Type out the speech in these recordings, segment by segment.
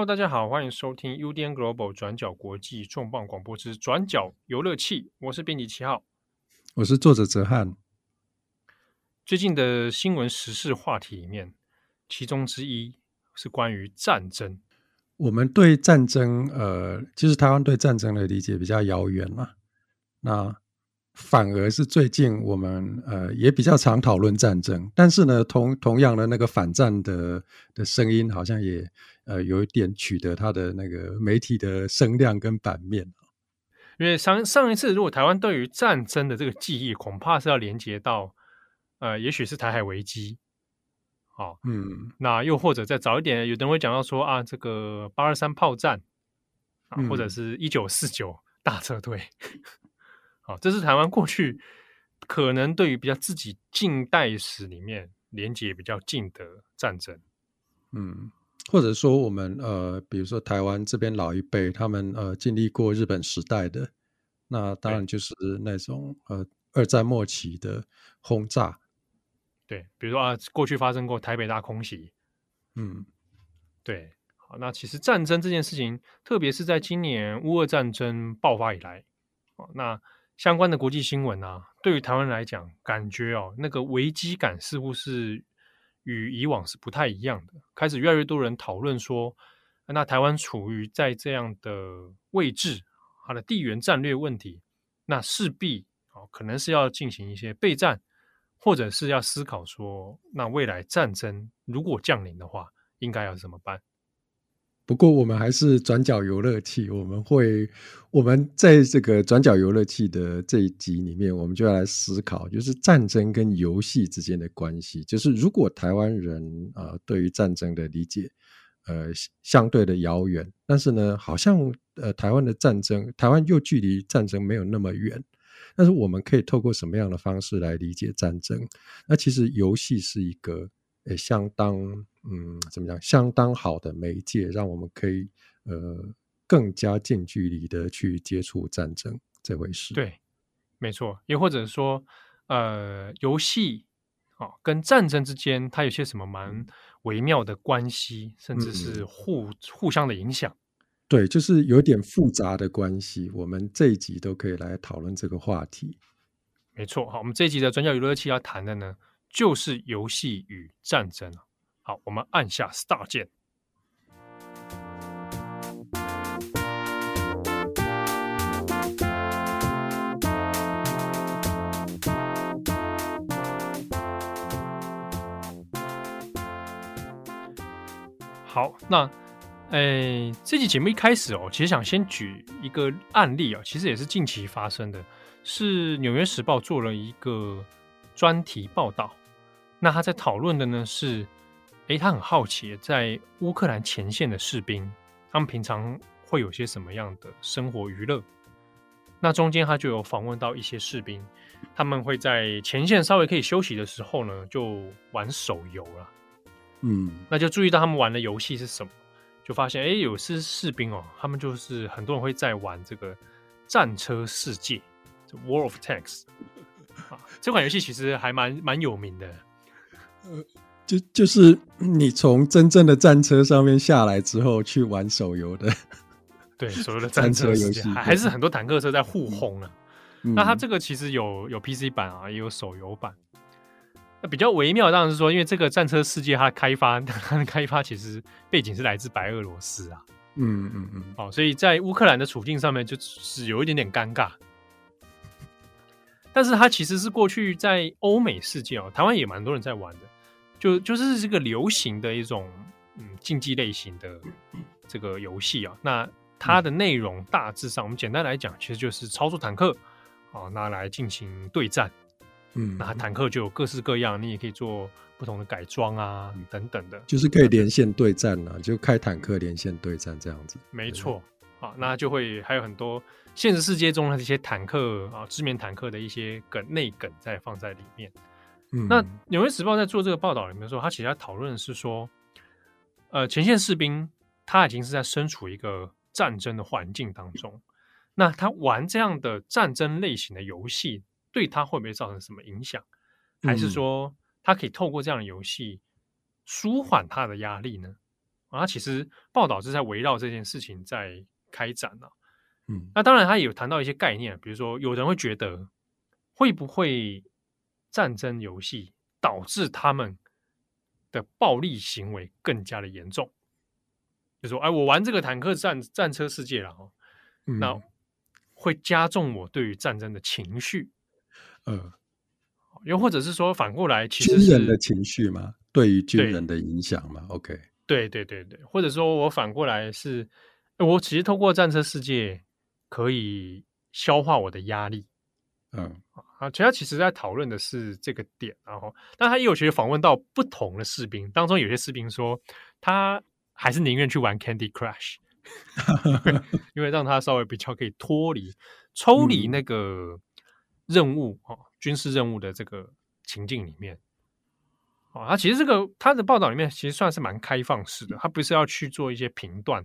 Hello，大家好，欢迎收听 UDN Global 转角国际重磅广播之转角游乐器，我是编辑七号，我是作者哲翰。最近的新闻时事话题里面，其中之一是关于战争。我们对战争，呃，其实台湾对战争的理解比较遥远嘛。那反而是最近我们呃也比较常讨论战争，但是呢，同同样的那个反战的的声音，好像也呃有一点取得它的那个媒体的声量跟版面。因为上上一次，如果台湾对于战争的这个记忆，恐怕是要连接到。呃，也许是台海危机，好、哦，嗯，那又或者再早一点，有的人会讲到说啊，这个八二三炮战，啊，嗯、或者是一九四九大撤退，好、哦，这是台湾过去可能对于比较自己近代史里面连接比较近的战争，嗯，或者说我们呃，比如说台湾这边老一辈，他们呃经历过日本时代的，那当然就是那种呃二战末期的轰炸。对，比如说啊，过去发生过台北大空袭，嗯，对，好，那其实战争这件事情，特别是在今年乌俄战争爆发以来，哦，那相关的国际新闻啊，对于台湾来讲，感觉哦，那个危机感似乎是与以往是不太一样的，开始越来越多人讨论说，那台湾处于在这样的位置，它的地缘战略问题，那势必哦，可能是要进行一些备战。或者是要思考说，那未来战争如果降临的话，应该要怎么办？不过我们还是转角游乐器，我们会我们在这个转角游乐器的这一集里面，我们就要来思考，就是战争跟游戏之间的关系。就是如果台湾人啊、对于战争的理解，呃，相对的遥远，但是呢，好像呃，台湾的战争，台湾又距离战争没有那么远。但是我们可以透过什么样的方式来理解战争？那其实游戏是一个诶相当嗯怎么讲相当好的媒介，让我们可以呃更加近距离的去接触战争这回事。对，没错。又或者说呃游戏哦跟战争之间它有些什么蛮微妙的关系，甚至是互、嗯、互相的影响。对，就是有点复杂的关系。我们这一集都可以来讨论这个话题。没错，好，我们这一集的转角娱乐器要谈的呢，就是游戏与战争。好，我们按下 Start 键。好，那。哎，这期节目一开始哦，其实想先举一个案例啊，其实也是近期发生的，是《纽约时报》做了一个专题报道。那他在讨论的呢是，哎，他很好奇，在乌克兰前线的士兵，他们平常会有些什么样的生活娱乐？那中间他就有访问到一些士兵，他们会在前线稍微可以休息的时候呢，就玩手游了。嗯，那就注意到他们玩的游戏是什么？就发现，哎，有些士兵哦，他们就是很多人会在玩这个战车世界，War of Tanks 啊，这款游戏其实还蛮蛮有名的。呃，就就是你从真正的战车上面下来之后去玩手游的，对，手游的 战车游戏，还是很多坦克车在互轰啊。嗯，那它这个其实有有 PC 版啊，也有手游版。那比较微妙，当然是说，因为这个战车世界它开发，它的开发其实背景是来自白俄罗斯啊，嗯嗯嗯，哦，所以在乌克兰的处境上面就是有一点点尴尬。但是它其实是过去在欧美世界哦，台湾也蛮多人在玩的，就就是这个流行的一种嗯竞技类型的这个游戏啊。那它的内容大致上，我们简单来讲，其实就是操作坦克啊，拿来进行对战。嗯，那坦克就有各式各样，你也可以做不同的改装啊，等等的，就是可以连线对战啊，就开坦克连线对战这样子。没错，啊，那就会还有很多现实世界中的这些坦克啊，知名坦克的一些梗内梗在放在里面。嗯，那《纽约时报》在做这个报道里面说，他其实在讨论的是说，呃，前线士兵他已经是在身处一个战争的环境当中，那他玩这样的战争类型的游戏。对他会不会造成什么影响？还是说他可以透过这样的游戏舒缓他的压力呢？啊，其实报道是在围绕这件事情在开展了、啊。嗯，那当然他也有谈到一些概念，比如说有人会觉得会不会战争游戏导致他们的暴力行为更加的严重，就说哎，我玩这个坦克战战车世界了哦，嗯、那会加重我对于战争的情绪，呃，又或者是说反过来，其实军人的情绪嘛，对于军人的影响嘛，OK，对对对对，或者说我反过来是，我其实透过战车世界可以消化我的压力，嗯。啊，其实他其实在讨论的是这个点，然后，但他也有去访问到不同的士兵，当中有些士兵说，他还是宁愿去玩 Candy Crush，因为让他稍微比较可以脱离、抽离那个任务哦，嗯、军事任务的这个情境里面。哦，他其实这个他的报道里面其实算是蛮开放式的，他不是要去做一些评断，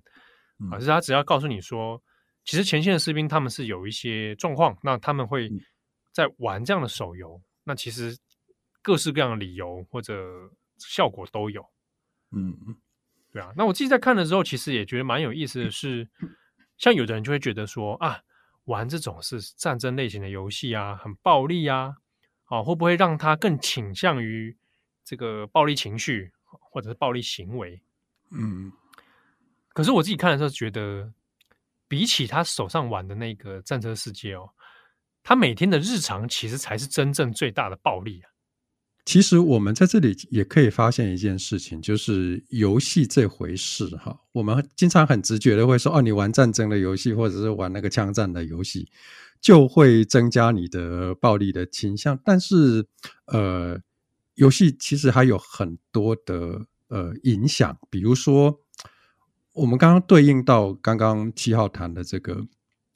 而是他只要告诉你说，其实前线的士兵他们是有一些状况，那他们会。在玩这样的手游，那其实各式各样的理由或者效果都有，嗯，对啊。那我自己在看的时候，其实也觉得蛮有意思的是，像有的人就会觉得说啊，玩这种是战争类型的游戏啊，很暴力啊，啊，会不会让他更倾向于这个暴力情绪或者是暴力行为？嗯，可是我自己看的时候觉得，比起他手上玩的那个战车世界哦。他每天的日常其实才是真正最大的暴力啊！其实我们在这里也可以发现一件事情，就是游戏这回事哈。我们经常很直觉的会说：“哦，你玩战争的游戏，或者是玩那个枪战的游戏，就会增加你的暴力的倾向。”但是，呃，游戏其实还有很多的呃影响，比如说我们刚刚对应到刚刚七号谈的这个。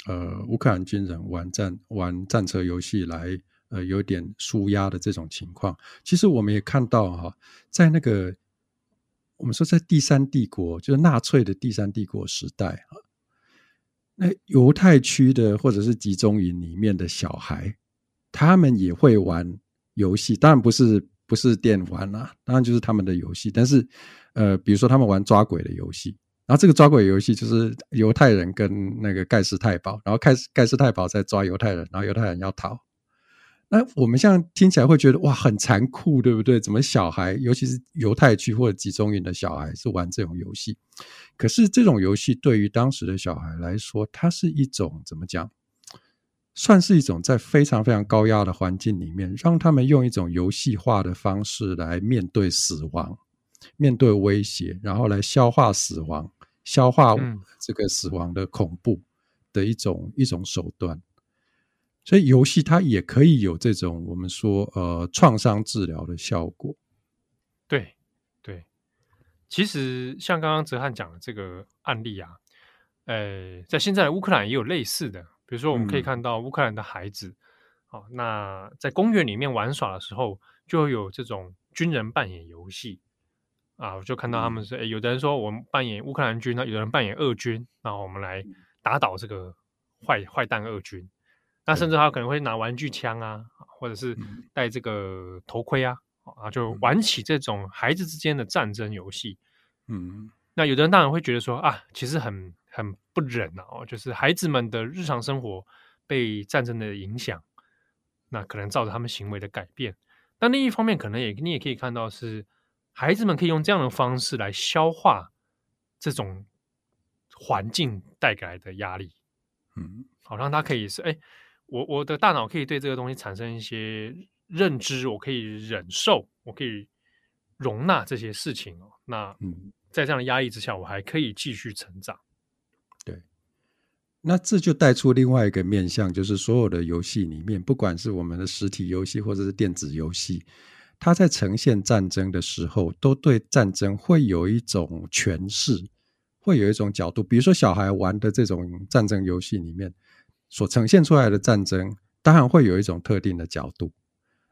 呃，乌克兰军人玩战玩战车游戏来呃有点舒压的这种情况，其实我们也看到哈，在那个我们说在第三帝国，就是纳粹的第三帝国时代啊，那犹太区的或者是集中营里面的小孩，他们也会玩游戏，当然不是不是电玩啦，当然就是他们的游戏，但是呃，比如说他们玩抓鬼的游戏。然后这个抓鬼游戏就是犹太人跟那个盖世太保，然后盖盖世太保在抓犹太人，然后犹太人要逃。那我们现在听起来会觉得哇，很残酷，对不对？怎么小孩，尤其是犹太区或者集中营的小孩是玩这种游戏？可是这种游戏对于当时的小孩来说，它是一种怎么讲？算是一种在非常非常高压的环境里面，让他们用一种游戏化的方式来面对死亡，面对威胁，然后来消化死亡。消化这个死亡的恐怖的一种、嗯、一种手段，所以游戏它也可以有这种我们说呃创伤治疗的效果。对对，其实像刚刚哲瀚讲的这个案例啊，呃，在现在的乌克兰也有类似的，比如说我们可以看到乌克兰的孩子，好、嗯，那在公园里面玩耍的时候，就会有这种军人扮演游戏。啊，我就看到他们是，有的人说我们扮演乌克兰军，那有的人扮演俄军，然后我们来打倒这个坏坏蛋俄军。那甚至他可能会拿玩具枪啊，或者是戴这个头盔啊，啊，就玩起这种孩子之间的战争游戏。嗯，那有的人当然会觉得说啊，其实很很不忍哦，就是孩子们的日常生活被战争的影响，那可能造成他们行为的改变。但另一方面，可能也你也可以看到是。孩子们可以用这样的方式来消化这种环境带给来的压力，嗯，好让他可以是，哎，我我的大脑可以对这个东西产生一些认知，我可以忍受，我可以容纳这些事情哦。那嗯，在这样的压力之下，我还可以继续成长。对，那这就带出另外一个面向，就是所有的游戏里面，不管是我们的实体游戏或者是电子游戏。他在呈现战争的时候，都对战争会有一种诠释，会有一种角度。比如说，小孩玩的这种战争游戏里面所呈现出来的战争，当然会有一种特定的角度。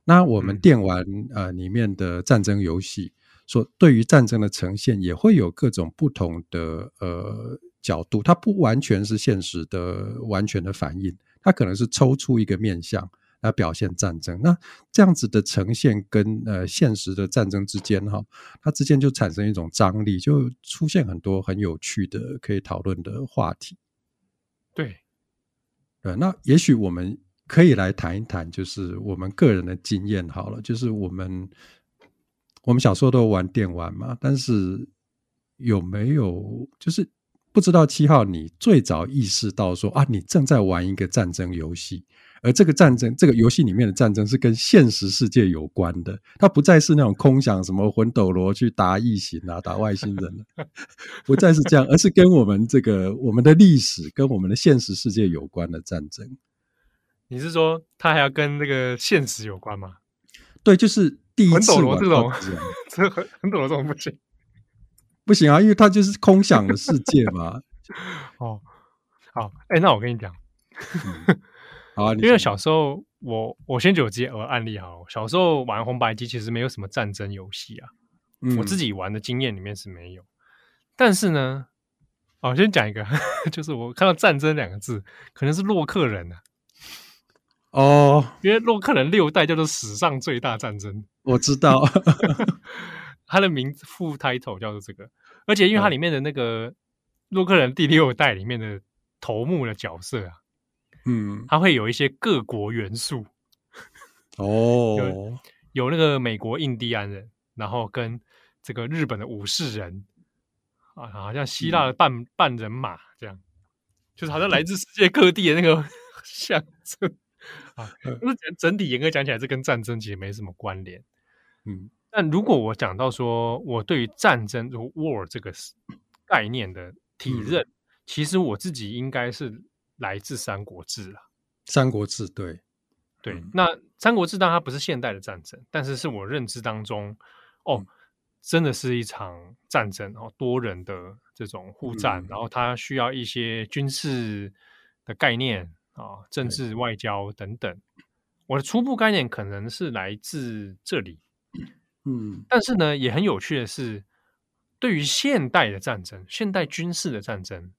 那我们电玩呃里面的战争游戏，所对于战争的呈现，也会有各种不同的呃角度。它不完全是现实的完全的反应，它可能是抽出一个面向。来表现战争。那这样子的呈现跟呃现实的战争之间哈，它之间就产生一种张力，就出现很多很有趣的可以讨论的话题。对，呃，那也许我们可以来谈一谈，就是我们个人的经验好了，就是我们我们小时候都玩电玩嘛，但是有没有就是？不知道七号，你最早意识到说啊，你正在玩一个战争游戏，而这个战争，这个游戏里面的战争是跟现实世界有关的，它不再是那种空想什么魂斗罗去打异形啊、打外星人了，不再是这样，而是跟我们这个我们的历史、跟我们的现实世界有关的战争。你是说它还要跟那个现实有关吗？对，就是第一次玩魂斗罗这种，这魂魂斗罗这种不行。不行啊，因为它就是空想的世界嘛。哦，好，哎、欸，那我跟你讲，嗯、好、啊，因为小时候我我先举个案例哈，小时候玩红白机其实没有什么战争游戏啊、嗯，我自己玩的经验里面是没有。但是呢，哦，我先讲一个，就是我看到战争两个字，可能是洛克人啊。哦，因为洛克人六代叫做史上最大战争，我知道。他的名字副 title 叫做这个，而且因为它里面的那个洛克人第六代里面的头目的角色啊，嗯，他会有一些各国元素。哦，有，有那个美国印第安人，然后跟这个日本的武士人。啊，好像希腊的半、嗯、半人马这样，就是好像来自世界各地的那个 象征。啊。那整体严格讲起来，这跟战争其实没什么关联，嗯。但如果我讲到说，我对于战争如 war 这个概念的体认，嗯、其实我自己应该是来自《三国志》啊，《三国志》对对。嗯、那《三国志》当然它不是现代的战争，但是是我认知当中，哦，嗯、真的是一场战争哦，多人的这种互战，嗯、然后它需要一些军事的概念啊，政治外交等等。我的初步概念可能是来自这里。嗯，但是呢，也很有趣的是，对于现代的战争、现代军事的战争，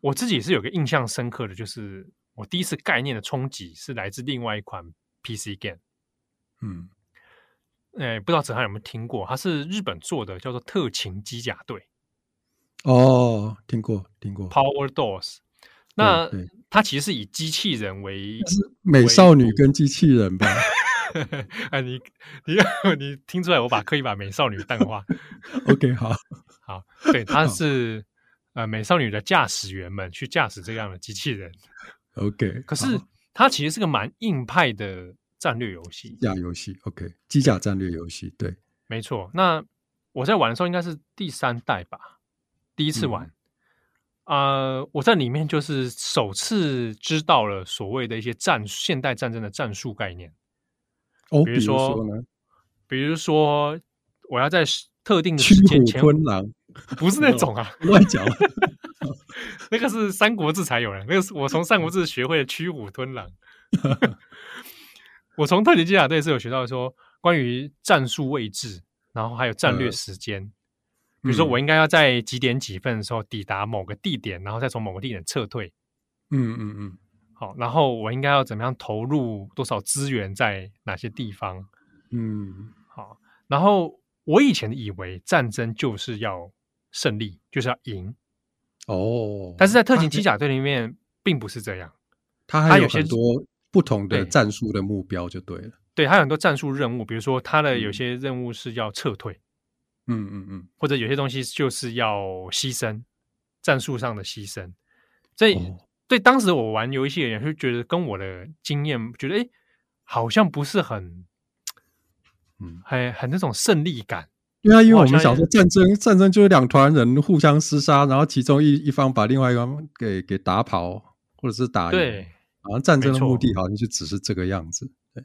我自己是有个印象深刻的，就是我第一次概念的冲击是来自另外一款 PC game。嗯，哎，不知道子涵有没有听过？它是日本做的，叫做《特勤机甲队》。哦，听过，听过。Power Doors。那它其实是以机器人为，是美少女跟机器人吧？哎，你你你听出来？我把刻意把美少女淡化。OK，好，好，对，它是呃美少女的驾驶员们去驾驶这样的机器人。OK，可是它其实是个蛮硬派的战略游戏，机甲游戏。OK，机甲战略游戏，对，没错。那我在玩的时候应该是第三代吧，第一次玩啊、嗯呃，我在里面就是首次知道了所谓的一些战现代战争的战术概念。哦，比如说，比如说呢？比如说，我要在特定的时间前，不是那种啊，乱讲。那个是《三国志》才有的，那个是我从《三国志》学会的驱虎吞狼。我从特勤机甲队是有学到说，关于战术位置，然后还有战略时间。呃、比如说，我应该要在几点几分的时候抵达某个地点，然后再从某个地点撤退。嗯嗯嗯。好，然后我应该要怎么样投入多少资源在哪些地方？嗯，好。然后我以前以为战争就是要胜利，就是要赢。哦，但是在特勤机甲队里面并不是这样，它还有很多不同的战术的目标，就对了。对，它有很多战术任务，比如说它的有些任务是要撤退，嗯嗯嗯，或者有些东西就是要牺牲，战术上的牺牲。所以。哦对，当时我玩游戏的人就觉得跟我的经验，觉得哎，好像不是很，嗯，很很那种胜利感。对啊，因为我们小时候战争，战争就是两团人互相厮杀，然后其中一一方把另外一方给给打跑，或者是打赢。对，好像战争的目的好像就只是这个样子。对，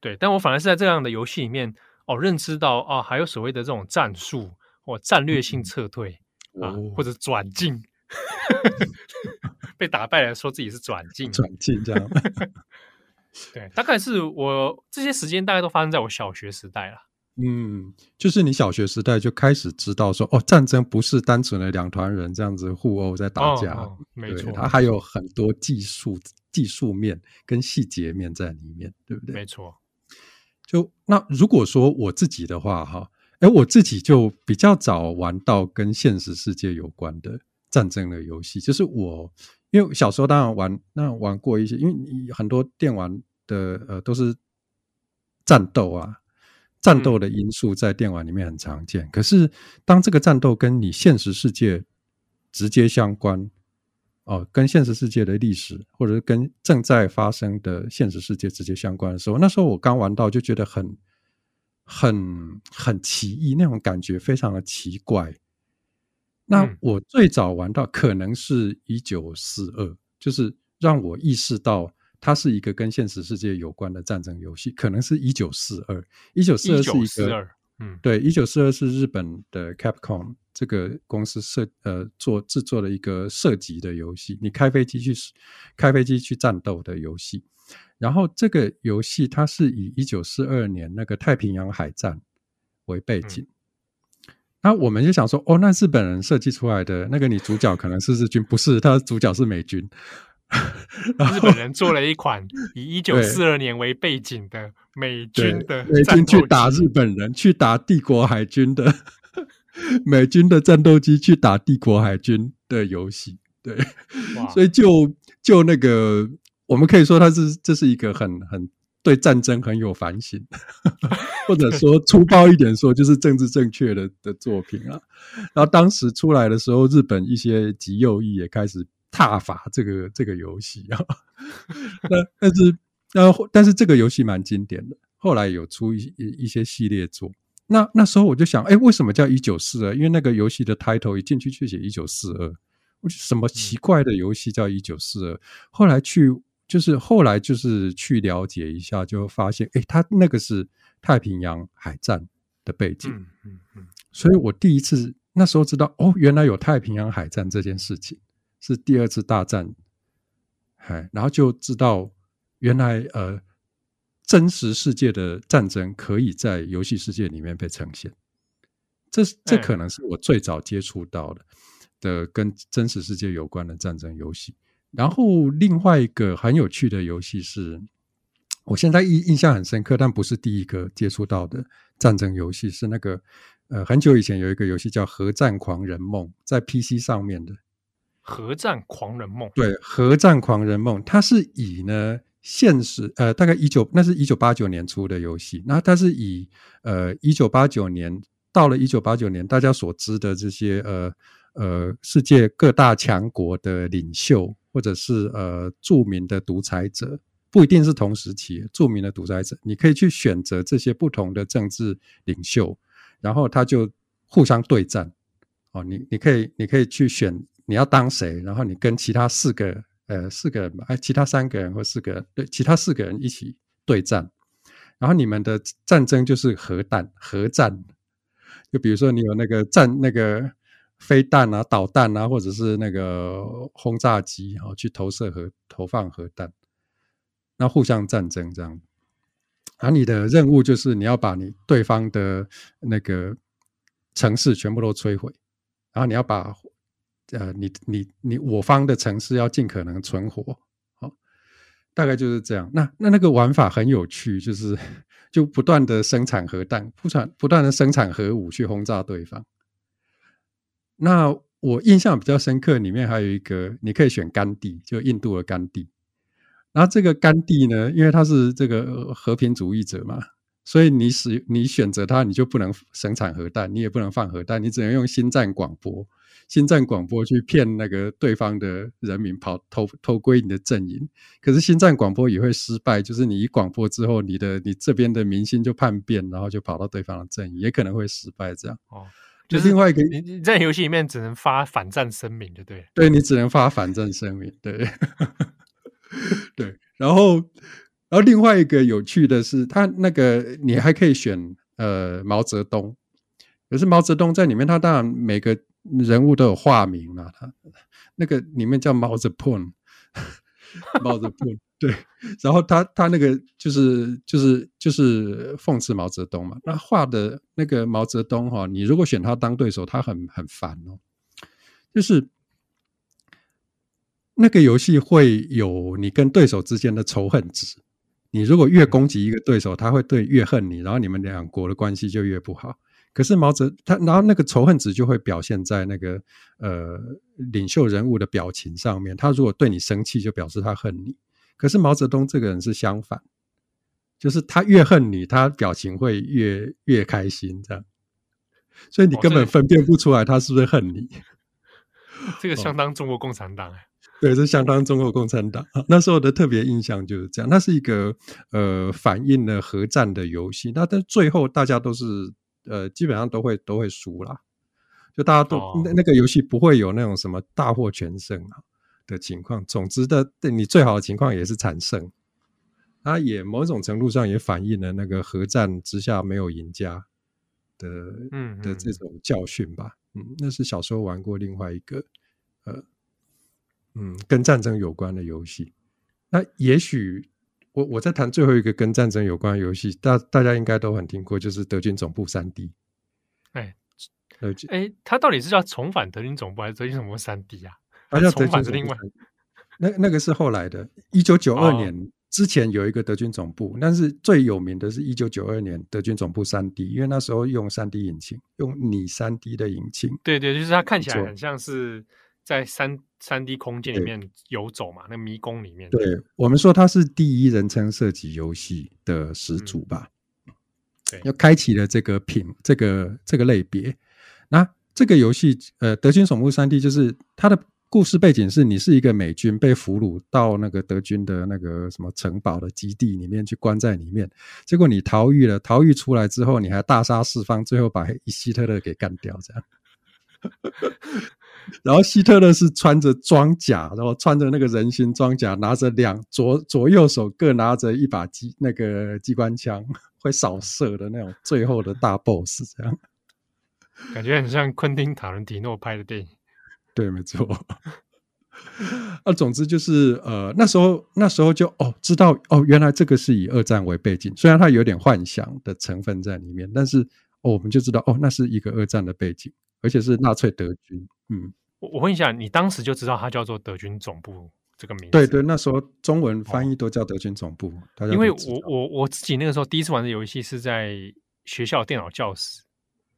对，但我反而是在这样的游戏里面哦，认知到哦，还有所谓的这种战术或战略性撤退、嗯、啊，或者转进。被打败了，说自己是转进，转进这样。对，大概是我这些时间大概都发生在我小学时代了。嗯，就是你小学时代就开始知道说，哦，战争不是单纯的两团人这样子互殴在打架，哦哦、没错，它还有很多技术技术面跟细节面在里面，对不对？没错。就那如果说我自己的话，哈，哎，我自己就比较早玩到跟现实世界有关的战争的游戏，就是我因为小时候当然玩，那玩过一些，因为你很多电玩的呃都是战斗啊。战斗的因素在电玩里面很常见，嗯、可是当这个战斗跟你现实世界直接相关，哦，跟现实世界的历史，或者是跟正在发生的现实世界直接相关的时候，那时候我刚玩到就觉得很、很、很奇异，那种感觉非常的奇怪。那我最早玩到可能是一九四二，就是让我意识到。它是一个跟现实世界有关的战争游戏，可能是一九四二。一九四二是一个，嗯，对，一九四二是日本的 Capcom 这个公司设呃做制作的一个射击的游戏，你开飞机去开飞机去战斗的游戏。然后这个游戏它是以一九四二年那个太平洋海战为背景。那、嗯、我们就想说，哦，那日本人设计出来的那个女主角可能是日军，不是，她的主角是美军。日本人做了一款以一九四二年为背景的美军的美军去打日本人，去打帝国海军的 美军的战斗机去打帝国海军的游戏。对，所以就就那个，我们可以说它是这是一个很很对战争很有反省，或者说粗暴一点说，就是政治正确的的作品啊。然后当时出来的时候，日本一些极右翼也开始。挞伐这个这个游戏啊，那但是然后，但是这个游戏蛮经典的，后来有出一一些系列作。那那时候我就想，哎，为什么叫一九四二？因为那个游戏的 title 一进去却写一九四二，什么奇怪的游戏叫一九四二？后来去就是后来就是去了解一下，就发现，哎，它那个是太平洋海战的背景。嗯嗯嗯，所以我第一次那时候知道，哦，原来有太平洋海战这件事情。是第二次大战，哎，然后就知道原来呃，真实世界的战争可以在游戏世界里面被呈现。这这可能是我最早接触到的的跟真实世界有关的战争游戏。然后另外一个很有趣的游戏是，我现在印印象很深刻，但不是第一个接触到的战争游戏，是那个呃很久以前有一个游戏叫《核战狂人梦》，在 PC 上面的。核战狂人梦，对，核战狂人梦，它是以呢现实呃，大概一九，那是一九八九年出的游戏，那它是以呃一九八九年到了一九八九年，大家所知的这些呃呃世界各大强国的领袖，或者是呃著名的独裁者，不一定是同时期著名的独裁者，你可以去选择这些不同的政治领袖，然后他就互相对战，哦，你你可以你可以去选。你要当谁？然后你跟其他四个呃四个人，哎，其他三个人或四个人，对，其他四个人一起对战。然后你们的战争就是核弹核战。就比如说你有那个战那个飞弹啊、导弹啊，或者是那个轰炸机，然后去投射核投放核弹，那互相战争这样。而你的任务就是你要把你对方的那个城市全部都摧毁，然后你要把。呃，你你你，我方的城市要尽可能存活，好，大概就是这样。那那那个玩法很有趣，就是 就不断的生产核弹，不断不断的生产核武去轰炸对方。那我印象比较深刻，里面还有一个，你可以选甘地，就印度的甘地。然后这个甘地呢，因为他是这个和平主义者嘛，所以你使你选择他，你就不能生产核弹，你也不能放核弹，你只能用心战广播。心战广播去骗那个对方的人民跑偷偷归你的阵营，可是新战广播也会失败，就是你一广播之后，你的你这边的明星就叛变，然后就跑到对方的阵营，也可能会失败。这样哦，就是另外一个，你你在游戏里面只能发反战声明，就对，对，你只能发反战声明，对 对。然后，然后另外一个有趣的是，他那个你还可以选呃毛泽东，可是毛泽东在里面，他当然每个。人物都有化名了，他那个里面叫毛泽东，毛泽 东，对，然后他他那个就是就是就是讽刺毛泽东嘛。那画的那个毛泽东哈，你如果选他当对手，他很很烦哦。就是那个游戏会有你跟对手之间的仇恨值。你如果越攻击一个对手，他会对越恨你，然后你们两国的关系就越不好。可是毛泽他，然后那个仇恨值就会表现在那个呃领袖人物的表情上面。他如果对你生气，就表示他恨你。可是毛泽东这个人是相反，就是他越恨你，他表情会越越开心，这样。所以你根本分辨不出来他是不是恨你。哦、这个相当中国共产党哎。对，这相当中国共产党。那时候的特别印象就是这样。那是一个呃反映了核战的游戏。那但最后大家都是呃基本上都会都会输啦。就大家都、哦、那那个游戏不会有那种什么大获全胜啊的情况。总之的，对你最好的情况也是惨胜。它也某种程度上也反映了那个核战之下没有赢家的嗯的这种教训吧。嗯，那是小时候玩过另外一个呃。嗯，跟战争有关的游戏，那也许我我在谈最后一个跟战争有关的游戏，大大家应该都很听过，就是德军总部三 D。哎，哎，它到底是叫重返德军总部还是德军总部三 D 啊？它叫重返是另外，那那个是后来的，一九九二年之前有一个德军总部，哦、但是最有名的是一九九二年德军总部三 D，因为那时候用三 D 引擎，用拟三 D 的引擎。对对，就是它看起来很像是在三。三 D 空间里面游走嘛，那迷宫里面。对，我们说它是第一人称射击游戏的始祖吧？嗯、对，又开启了这个品，这个这个类别。那这个游戏，呃，德军总部三 D 就是它的故事背景是你是一个美军被俘虏到那个德军的那个什么城堡的基地里面去关在里面，结果你逃狱了，逃狱出来之后你还大杀四方，最后把 希特勒给干掉，这样。然后希特勒是穿着装甲，然后穿着那个人形装甲，拿着两左左右手各拿着一把机那个机关枪，会扫射的那种最后的大 boss，这样 感觉很像昆汀塔伦提诺拍的电影。对，没错。啊，总之就是呃，那时候那时候就哦，知道哦，原来这个是以二战为背景，虽然它有点幻想的成分在里面，但是哦，我们就知道哦，那是一个二战的背景。而且是纳粹德军，嗯，我我问一下，你当时就知道它叫做德军总部这个名字？对对，那时候中文翻译都叫德军总部。哦、因为我我我自己那个时候第一次玩的游戏是在学校电脑教室，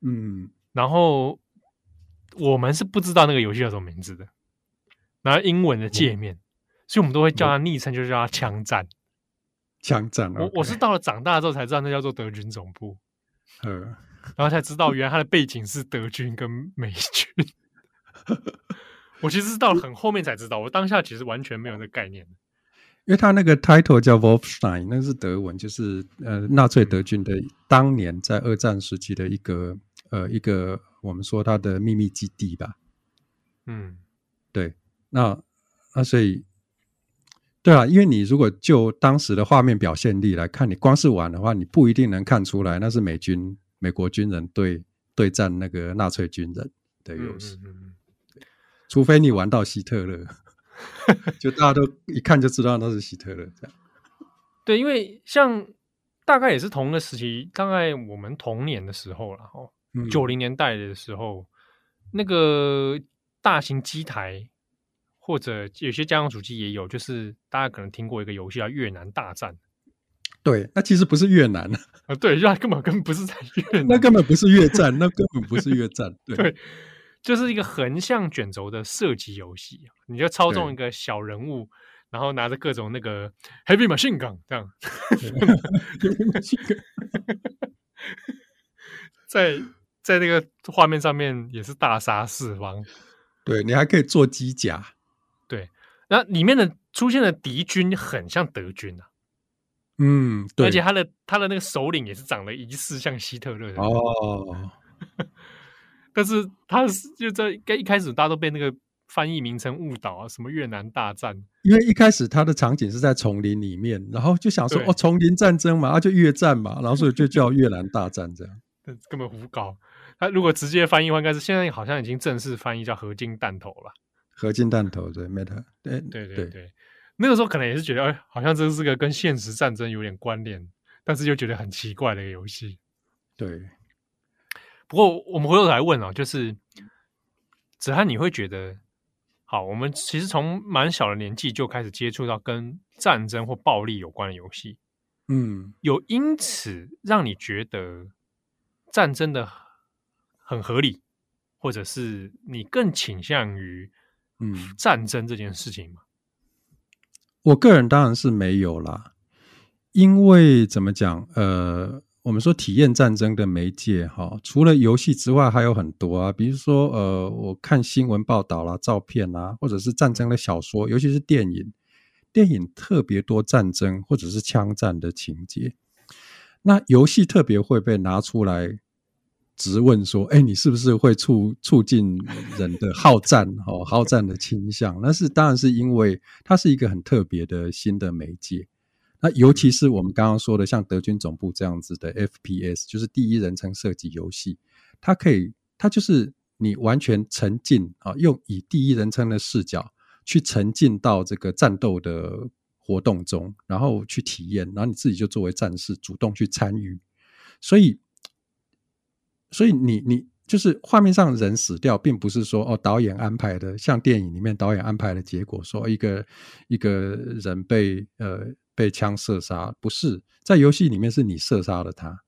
嗯，然后我们是不知道那个游戏叫什么名字的，然后英文的界面，嗯、所以我们都会叫它昵称，就是叫它枪战。枪战，我我是到了长大之后才知道那叫做德军总部，嗯。然后才知道，原来它的背景是德军跟美军。我其实是到了很后面才知道，我当下其实完全没有那个概念。因为他那个 title 叫 Wolfstein，那是德文，就是呃纳粹德军的当年在二战时期的一个呃一个我们说他的秘密基地吧。嗯，对，那那所以对啊，因为你如果就当时的画面表现力来看，你光是玩的话，你不一定能看出来那是美军。美国军人对对战那个纳粹军人的优势，嗯嗯嗯、除非你玩到希特勒，就大家都一看就知道那是希特勒这样。对，因为像大概也是同个时期，大概我们童年的时候了哦，九零年代的时候，嗯、那个大型机台或者有些家用主机也有，就是大家可能听过一个游戏叫《越南大战》。对，那其实不是越南啊，对，那根本根本不是在越南，那根本不是越战，那根本不是越战，对，对，就是一个横向卷轴的射击游戏，你就操纵一个小人物，然后拿着各种那个 heavy machine gun 这样，在在那个画面上面也是大杀四方，对，你还可以做机甲，对，那里面的出现的敌军很像德军啊。嗯，对，而且他的他的那个首领也是长得疑似像希特勒的哦，但是他是就在一开始大家都被那个翻译名称误导啊，什么越南大战，因为一开始他的场景是在丛林里面，然后就想说哦，丛林战争嘛，啊就越战嘛，然后所以就叫越南大战这样，根本胡搞。他如果直接翻译的话，应该是现在好像已经正式翻译叫合金弹头了，合金弹头对，Meta，对对对对。那个时候可能也是觉得，哎，好像这是个跟现实战争有点关联，但是又觉得很奇怪的一个游戏。对。不过我们回头来问啊，就是子涵，你会觉得，好，我们其实从蛮小的年纪就开始接触到跟战争或暴力有关的游戏，嗯，有因此让你觉得战争的很合理，或者是你更倾向于嗯战争这件事情吗？我个人当然是没有啦，因为怎么讲，呃。我们说体验战争的媒介，哈，除了游戏之外，还有很多啊，比如说，呃，我看新闻报道啦、照片啦，或者是战争的小说，尤其是电影，电影特别多战争或者是枪战的情节。那游戏特别会被拿出来质问说，哎，你是不是会促促进人的好战，哦，好战的倾向？那是当然是因为它是一个很特别的新的媒介。那尤其是我们刚刚说的，像德军总部这样子的 FPS，就是第一人称射击游戏，它可以，它就是你完全沉浸啊，用以第一人称的视角去沉浸到这个战斗的活动中，然后去体验，然后你自己就作为战士主动去参与，所以，所以你你就是画面上人死掉，并不是说哦导演安排的，像电影里面导演安排的结果，说一个一个人被呃。被枪射杀，不是在游戏里面是你射杀了他，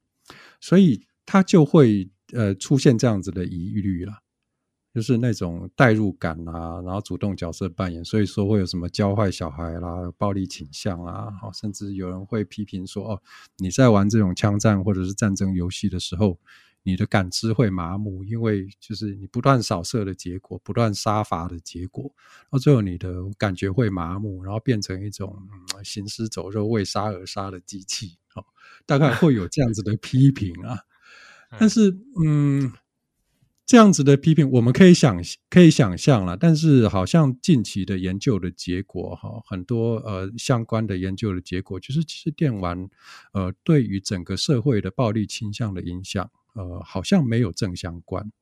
所以他就会呃出现这样子的疑虑了，就是那种代入感啊，然后主动角色扮演，所以说会有什么教坏小孩啦、暴力倾向啊，甚至有人会批评说哦，你在玩这种枪战或者是战争游戏的时候。你的感知会麻木，因为就是你不断扫射的结果，不断杀伐的结果，到最后你的感觉会麻木，然后变成一种、嗯、行尸走肉、为杀而杀的机器。哦，大概会有这样子的批评啊。但是，嗯，这样子的批评我们可以想可以想象了。但是，好像近期的研究的结果，哈，很多呃相关的研究的结果，就是其实电玩呃对于整个社会的暴力倾向的影响。呃，好像没有正相关。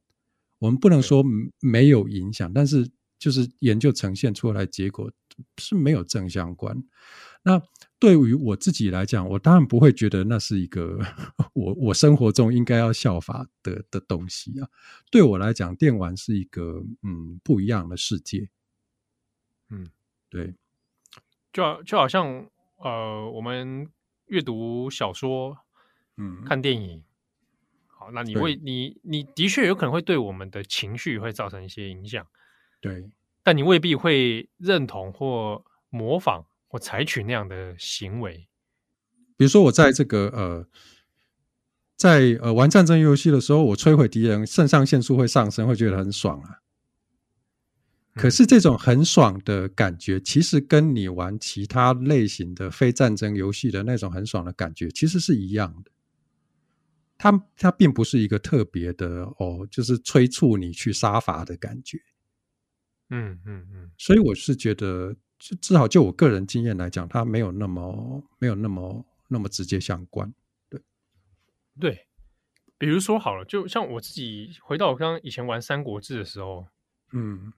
我们不能说没有影响，但是就是研究呈现出来结果是没有正相关。那对于我自己来讲，我当然不会觉得那是一个 我我生活中应该要效法的的东西啊。对我来讲，电玩是一个嗯不一样的世界。嗯，对，就就好像呃，我们阅读小说，嗯，看电影。那你会，你你的确有可能会对我们的情绪会造成一些影响，对，但你未必会认同或模仿或采取那样的行为。比如说，我在这个呃，在呃玩战争游戏的时候，我摧毁敌人，肾上腺素会上升，会觉得很爽啊。可是这种很爽的感觉，其实跟你玩其他类型的非战争游戏的那种很爽的感觉，其实是一样的。它它并不是一个特别的哦，就是催促你去杀伐的感觉。嗯嗯嗯，所以我是觉得，就至少就我个人经验来讲，它没有那么没有那么那么直接相关。对对，比如说好了，就像我自己回到我刚刚以前玩《三国志》的时候，嗯，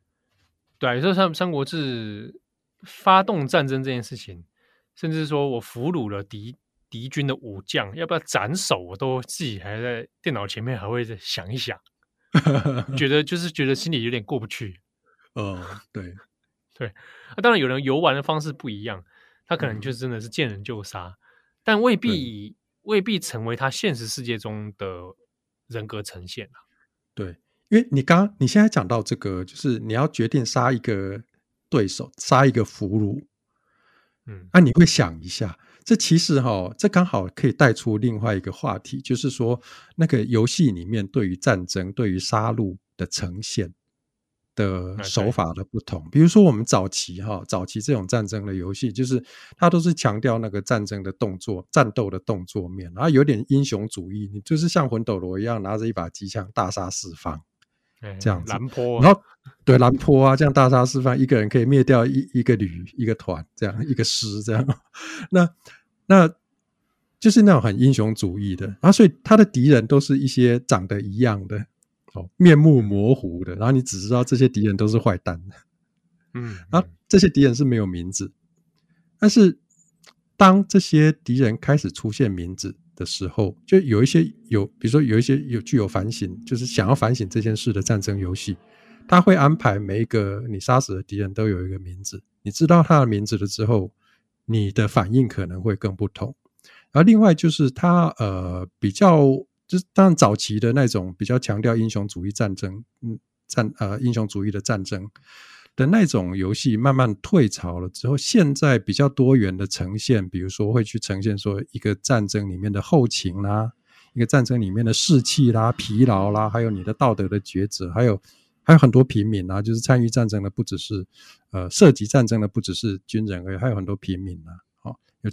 对，就像《三国志》发动战争这件事情，甚至说我俘虏了敌。敌军的武将要不要斩首，我都自己还在电脑前面还会再想一想，觉得就是觉得心里有点过不去。哦，对 对，那当然有人游玩的方式不一样，他可能就真的是见人就杀，嗯、但未必未必成为他现实世界中的人格呈现。对，因为你刚刚你现在讲到这个，就是你要决定杀一个对手，杀一个俘虏，嗯，那、啊、你会想一下。这其实哈，这刚好可以带出另外一个话题，就是说那个游戏里面对于战争、对于杀戮的呈现的手法的不同。比如说我们早期哈，早期这种战争的游戏，就是它都是强调那个战争的动作、战斗的动作面，然后有点英雄主义，你就是像魂斗罗一样拿着一把机枪大杀四方。这样子，蓝波，然后对蓝坡啊，这样大杀四方，一个人可以灭掉一一个旅、一个团，这样一个师，这样，那那就是那种很英雄主义的，然后所以他的敌人都是一些长得一样的，哦，面目模糊的，然后你只知道这些敌人都是坏蛋，嗯，然后这些敌人是没有名字，但是当这些敌人开始出现名字的时候，就有一些有，比如说有一些有具有反省，就是想要反省这件事的战争游戏，他会安排每一个你杀死的敌人都有一个名字，你知道他的名字了之后，你的反应可能会更不同。而另外就是他呃比较，就是当然早期的那种比较强调英雄主义战争，嗯，战呃英雄主义的战争的那种游戏慢慢退潮了之后，现在比较多元的呈现，比如说会去呈现说一个战争里面的后勤啦，一个战争里面的士气啦、疲劳啦，还有你的道德的抉择，还有还有很多平民啊，就是参与战争的不只是呃涉及战争的不只是军人而已，还有很多平民啊。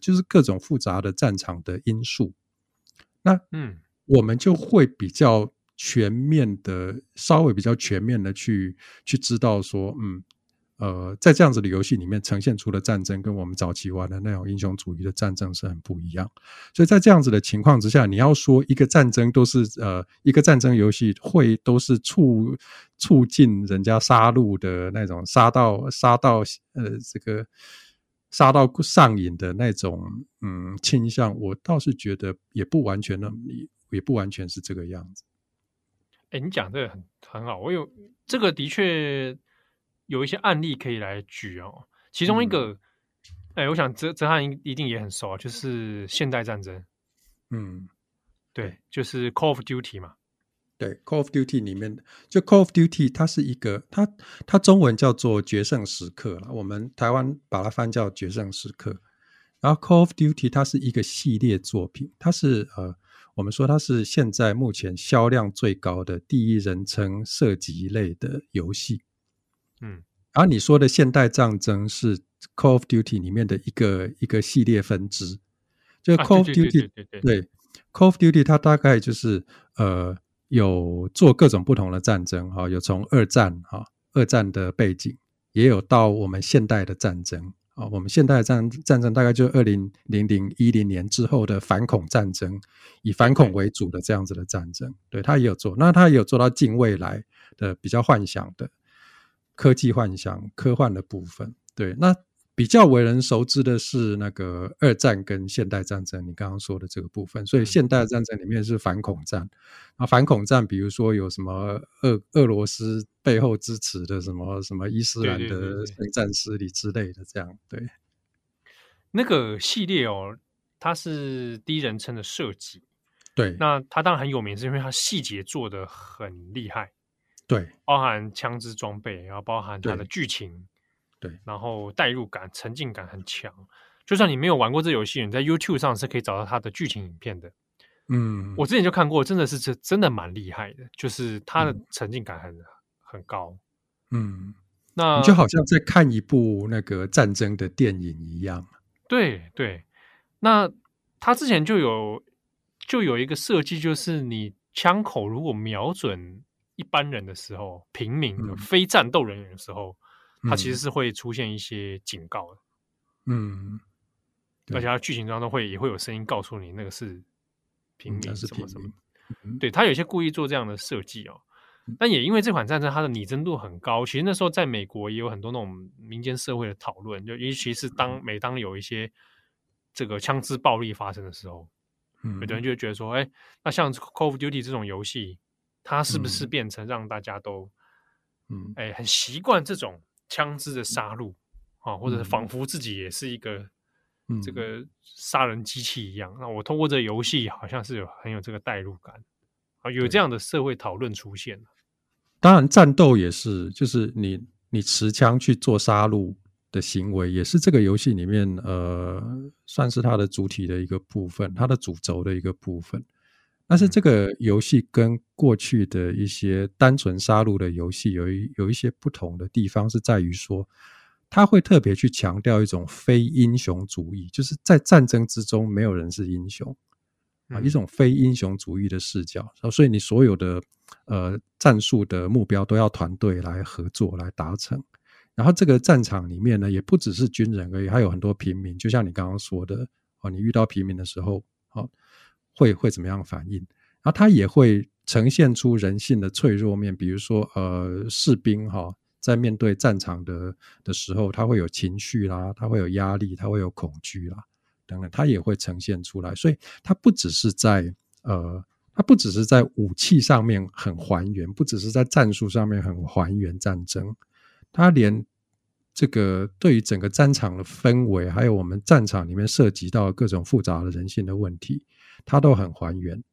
就是各种复杂的战场的因素，那嗯，我们就会比较全面的，稍微比较全面的去去知道说，嗯，呃，在这样子的游戏里面呈现出的战争，跟我们早期玩的那种英雄主义的战争是很不一样。所以在这样子的情况之下，你要说一个战争都是呃一个战争游戏会都是促促进人家杀戮的那种杀到杀到呃这个。杀到上瘾的那种，嗯，倾向，我倒是觉得也不完全那么，也不完全是这个样子。哎、你讲这个很很好，我有这个的确有一些案例可以来举哦。其中一个，哎、嗯欸，我想哲哲翰一定也很熟啊，就是现代战争。嗯，对，就是 Call of Duty 嘛。对，Call of Duty 里面就 Call of Duty，它是一个，它它中文叫做决胜时刻了，我们台湾把它翻叫决胜时刻。然后 Call of Duty 它是一个系列作品，它是呃，我们说它是现在目前销量最高的第一人称射击类的游戏。嗯，然后你说的现代战争是 Call of Duty 里面的一个一个系列分支，就 Call of Duty 对 Call of Duty 它大概就是呃。有做各种不同的战争，哈，有从二战，哈，二战的背景，也有到我们现代的战争，啊，我们现代战战争大概就二零零零一零年之后的反恐战争，以反恐为主的这样子的战争，对，他也有做，那他也有做到近未来的比较幻想的科技幻想科幻的部分，对，那。比较为人熟知的是那个二战跟现代战争，你刚刚说的这个部分。所以现代战争里面是反恐战，啊，反恐战，比如说有什么俄俄罗斯背后支持的什么什么伊斯兰的圣战势力之类的，这样对。那个系列哦，它是第一人称的设计，对。那它当然很有名，是因为它细节做的很厉害，对，包含枪支装备，然后包含它的剧情。对，然后代入感、沉浸感很强。就算你没有玩过这游戏，你在 YouTube 上是可以找到它的剧情影片的。嗯，我之前就看过，真的是真真的蛮厉害的，就是它的沉浸感很、嗯、很高。嗯，那你就好像在看一部那个战争的电影一样。对对，那他之前就有就有一个设计，就是你枪口如果瞄准一般人的时候，平民的、嗯、非战斗人员的时候。它其实是会出现一些警告的，嗯，而且它剧情当中会也会有声音告诉你那个是平民什么什么，嗯、对，它有些故意做这样的设计哦。但也因为这款战争它的拟真度很高，其实那时候在美国也有很多那种民间社会的讨论，就尤其是当每当有一些这个枪支暴力发生的时候，嗯，有的人。就会觉得说，哎，那像 Call of Duty 这种游戏，它是不是变成让大家都，嗯，哎，很习惯这种。枪支的杀戮啊，或者是仿佛自己也是一个这个杀人机器一样。嗯、那我通过这个游戏，好像是有很有这个代入感啊，有这样的社会讨论出现。当然，战斗也是，就是你你持枪去做杀戮的行为，也是这个游戏里面呃，算是它的主体的一个部分，它的主轴的一个部分。但是这个游戏跟过去的一些单纯杀戮的游戏有一有一些不同的地方，是在于说，它会特别去强调一种非英雄主义，就是在战争之中没有人是英雄啊，一种非英雄主义的视角。所以你所有的呃战术的目标都要团队来合作来达成。然后这个战场里面呢，也不只是军人而已，还有很多平民。就像你刚刚说的哦，你遇到平民的时候，好。会会怎么样反应？然后它也会呈现出人性的脆弱面，比如说呃，士兵哈，在面对战场的的时候，他会有情绪啦，他会有压力，他会有恐惧啦，等等，他也会呈现出来。所以，他不只是在呃，他不只是在武器上面很还原，不只是在战术上面很还原战争，他连这个对于整个战场的氛围，还有我们战场里面涉及到各种复杂的人性的问题，他都很还原。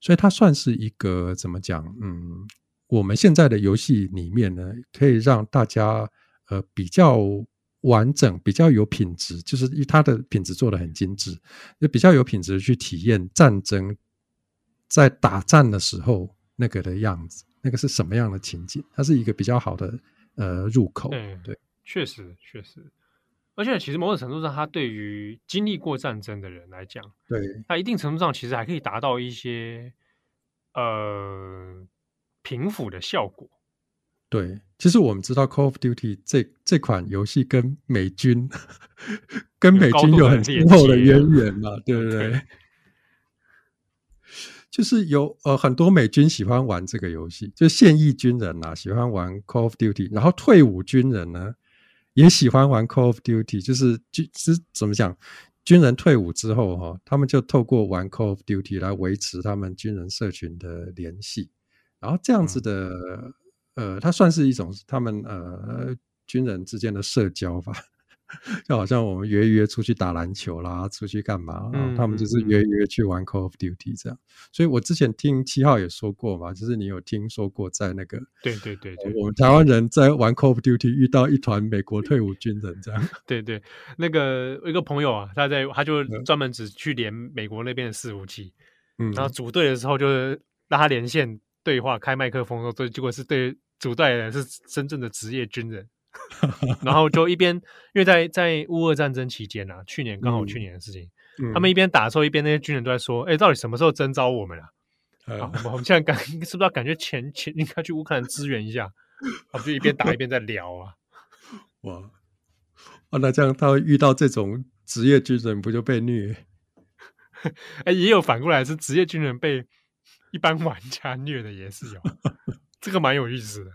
所以它算是一个怎么讲？嗯，我们现在的游戏里面呢，可以让大家呃比较完整、比较有品质，就是它的品质做的很精致，就比较有品质去体验战争在打战的时候那个的样子，那个是什么样的情景？它是一个比较好的呃入口。对对，确实确实。而且，其实某种程度上，它对于经历过战争的人来讲，对，它一定程度上其实还可以达到一些呃平抚的效果。对，其实我们知道《Call of Duty》这这款游戏跟美军 跟美军有很深厚的渊源嘛，对不对？对 就是有呃很多美军喜欢玩这个游戏，就现役军人呐、啊、喜欢玩《Call of Duty》，然后退伍军人呢。也喜欢玩 Call of Duty，就是就是怎么讲，军人退伍之后哈，他们就透过玩 Call of Duty 来维持他们军人社群的联系，然后这样子的、嗯、呃，它算是一种他们呃军人之间的社交吧。就好像我们约约出去打篮球啦，出去干嘛？他们就是约约去玩 Call of Duty 这样。所以我之前听七号也说过嘛，就是你有听说过在那个对对对对，我们台湾人在玩 Call of Duty 遇到一团美国退伍军人这样。对对，那个一个朋友啊，他在他就专门只去连美国那边的伺服器，嗯，然后组队的时候就是让他连线对话开麦克风说，对，结果是对组队的人是真正的职业军人。然后就一边，因为在在乌俄战争期间啊，去年刚好去年的事情，嗯、他们一边打的时候，一边那些军人都在说：“哎、嗯，到底什么时候征召我们啊？我们现在感是不是要感觉前前应该去乌克兰支援一下？”我们就一边打一边在聊啊。哇，啊，那这样他会遇到这种职业军人，不就被虐？哎，也有反过来是职业军人被一般玩家虐的，也是有。这个蛮有意思的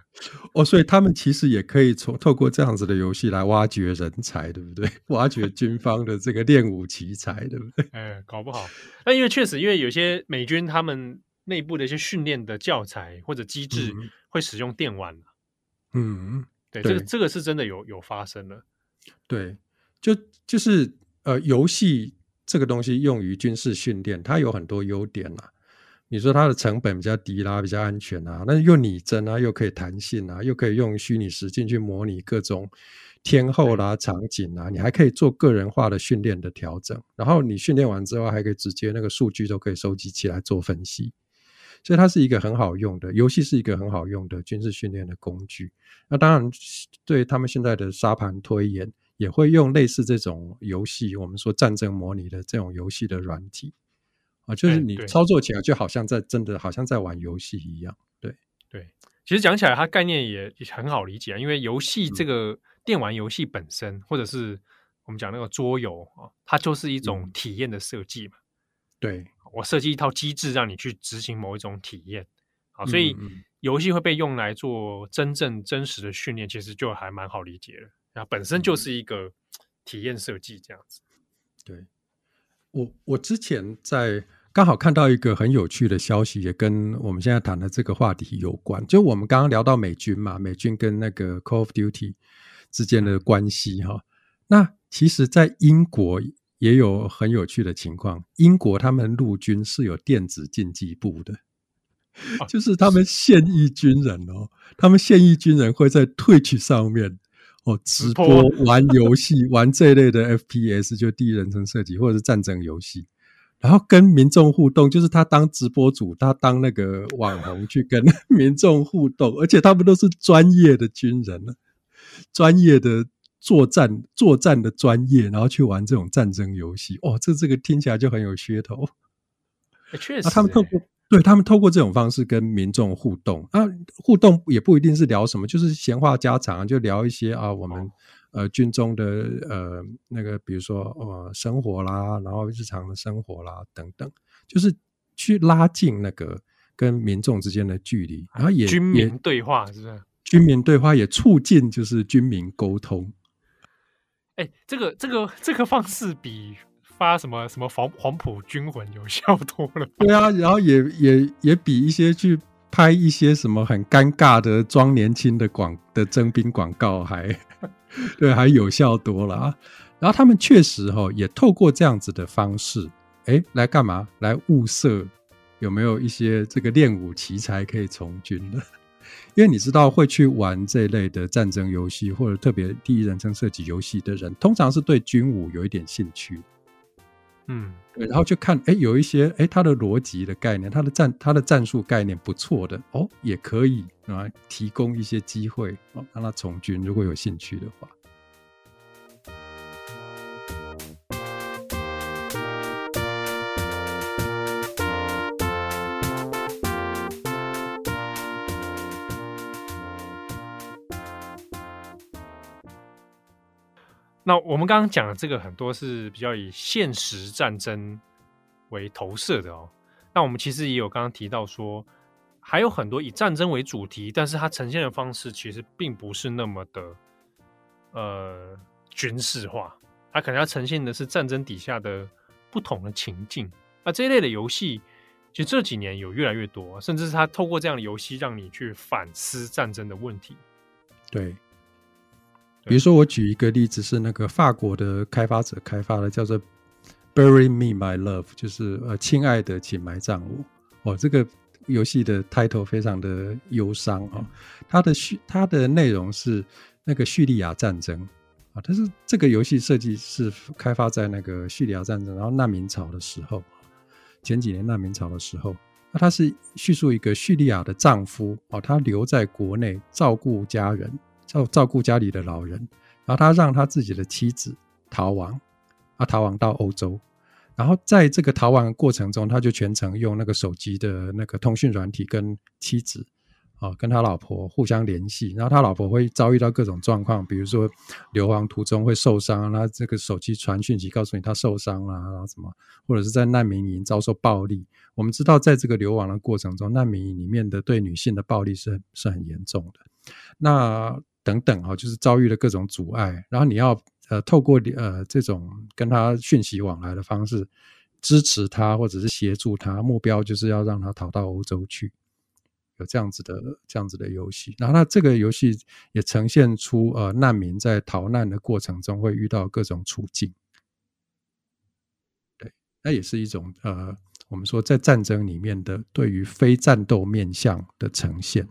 哦，所以他们其实也可以从透过这样子的游戏来挖掘人才，对不对？挖掘军方的这个练武奇才，对不对？哎，搞不好。那因为确实，因为有些美军他们内部的一些训练的教材或者机制会使用电玩。嗯，对，对这个这个是真的有有发生了。对，就就是呃，游戏这个东西用于军事训练，它有很多优点啊。你说它的成本比较低啦，比较安全啊，那又拟真啊，又可以弹性啊，又可以用虚拟实境去模拟各种天候啦、场景啊，你还可以做个人化的训练的调整，然后你训练完之后还可以直接那个数据都可以收集起来做分析，所以它是一个很好用的游戏，是一个很好用的军事训练的工具。那当然，对他们现在的沙盘推演也会用类似这种游戏，我们说战争模拟的这种游戏的软体。啊，就是你操作起来就好像在真的，好像在玩游戏一样。对对，其实讲起来，它概念也也很好理解啊。因为游戏这个电玩游戏本身，嗯、或者是我们讲那个桌游啊，它就是一种体验的设计嘛。对，我设计一套机制让你去执行某一种体验。好，所以游戏会被用来做真正真实的训练，其实就还蛮好理解的。那本身就是一个体验设计这样子。对，我我之前在。刚好看到一个很有趣的消息，也跟我们现在谈的这个话题有关。就我们刚刚聊到美军嘛，美军跟那个 Call of Duty 之间的关系哈。那其实，在英国也有很有趣的情况。英国他们陆军是有电子竞技部的，就是他们现役军人哦，他们现役军人会在 Twitch 上面哦直播玩游戏，玩这一类的 FPS，就第一人称射击或者是战争游戏。然后跟民众互动，就是他当直播主，他当那个网红去跟 民众互动，而且他们都是专业的军人，专业的作战作战的专业，然后去玩这种战争游戏。哦，这这个听起来就很有噱头。欸、确实、欸，他们透过对他们透过这种方式跟民众互动啊，互动也不一定是聊什么，就是闲话家常，就聊一些啊，我们。呃，军中的呃那个，比如说呃生活啦，然后日常的生活啦等等，就是去拉近那个跟民众之间的距离，然后也军民对话是不是？军民对话，也促进就是军民沟通。哎，这个这个这个方式比发什么什么黄黄埔军魂有效多了。对啊，然后也也也比一些去拍一些什么很尴尬的装年轻的广的征兵广告还 对还有效多了啊。然后他们确实哈、哦、也透过这样子的方式，哎，来干嘛？来物色有没有一些这个练武奇才可以从军的。因为你知道，会去玩这类的战争游戏或者特别第一人称射击游戏的人，通常是对军武有一点兴趣。嗯，对，然后就看，哎，有一些，哎，他的逻辑的概念，他的战，他的战术概念不错的，哦，也可以啊，提供一些机会，哦，让他从军，如果有兴趣的话。那我们刚刚讲的这个很多是比较以现实战争为投射的哦。那我们其实也有刚刚提到说，还有很多以战争为主题，但是它呈现的方式其实并不是那么的呃军事化，它可能要呈现的是战争底下的不同的情境。那这一类的游戏，其实这几年有越来越多，甚至是它透过这样的游戏让你去反思战争的问题。对。比如说，我举一个例子，是那个法国的开发者开发的，叫做 “Bury Me, My Love”，就是呃，亲爱的，请埋葬我。哦，这个游戏的 title 非常的忧伤啊。它的叙它的内容是那个叙利亚战争啊，它是这个游戏设计是开发在那个叙利亚战争，然后难民潮的时候，前几年难民潮的时候，那它是叙述一个叙利亚的丈夫哦，他留在国内照顾家人。照照顾家里的老人，然后他让他自己的妻子逃亡，啊，逃亡到欧洲，然后在这个逃亡的过程中，他就全程用那个手机的那个通讯软体跟妻子啊，跟他老婆互相联系，然后他老婆会遭遇到各种状况，比如说流亡途中会受伤，他这个手机传讯息告诉你他受伤了，然后什么，或者是在难民营遭受暴力。我们知道，在这个流亡的过程中，难民营里面的对女性的暴力是是很严重的。那等等哈，就是遭遇了各种阻碍，然后你要呃透过呃这种跟他讯息往来的方式支持他，或者是协助他，目标就是要让他逃到欧洲去，有这样子的这样子的游戏。然后那这个游戏也呈现出呃难民在逃难的过程中会遇到各种处境，对，那也是一种呃我们说在战争里面的对于非战斗面向的呈现。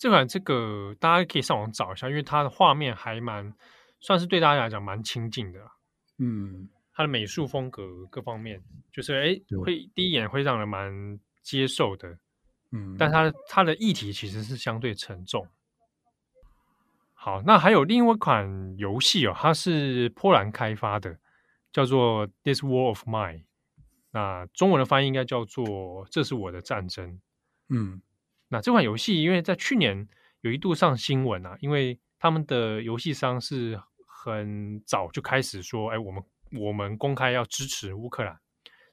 这款这个大家可以上网找一下，因为它的画面还蛮算是对大家来讲蛮亲近的。嗯，它的美术风格各方面，就是哎，会第一眼会让人蛮接受的。嗯，但它它的议题其实是相对沉重。好，那还有另外一款游戏哦，它是波兰开发的，叫做《This War of Mine》。那中文的翻译应该叫做《这是我的战争》。嗯。那这款游戏，因为在去年有一度上新闻啊，因为他们的游戏商是很早就开始说，哎，我们我们公开要支持乌克兰，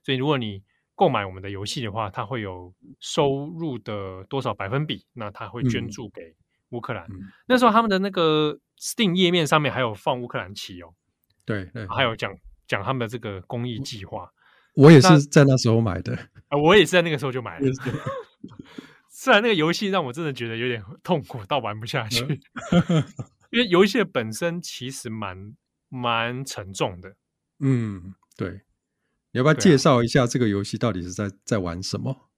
所以如果你购买我们的游戏的话，它会有收入的多少百分比，那他会捐助给乌克兰。嗯、那时候他们的那个 Steam 页面上面还有放乌克兰旗哦，对对，还有讲讲他们的这个公益计划。我也是在那时候买的，啊，我也是在那个时候就买了。虽然那个游戏让我真的觉得有点 痛苦，到玩不下去，因为游戏本身其实蛮蛮沉重的。嗯，对，你要不要介绍一下这个游戏到底是在在玩什么？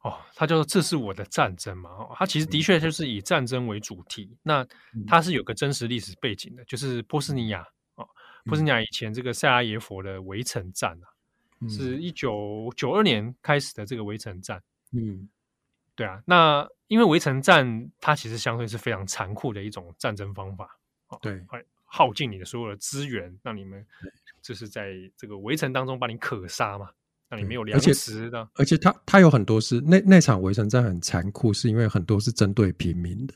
哦，它叫做这是我的战争嘛。哦，它其实的确就是以战争为主题。嗯、那它是有个真实历史背景的，就是波斯尼亚哦，波斯尼亚以前这个塞拉耶佛的围城战啊，嗯、是一九九二年开始的这个围城战。嗯。对啊，那因为围城战它其实相对是非常残酷的一种战争方法，对，会耗尽你的所有的资源，让你们就是在这个围城当中把你可杀嘛，让你没有粮食的。而且它它有很多是那那场围城战很残酷，是因为很多是针对平民的。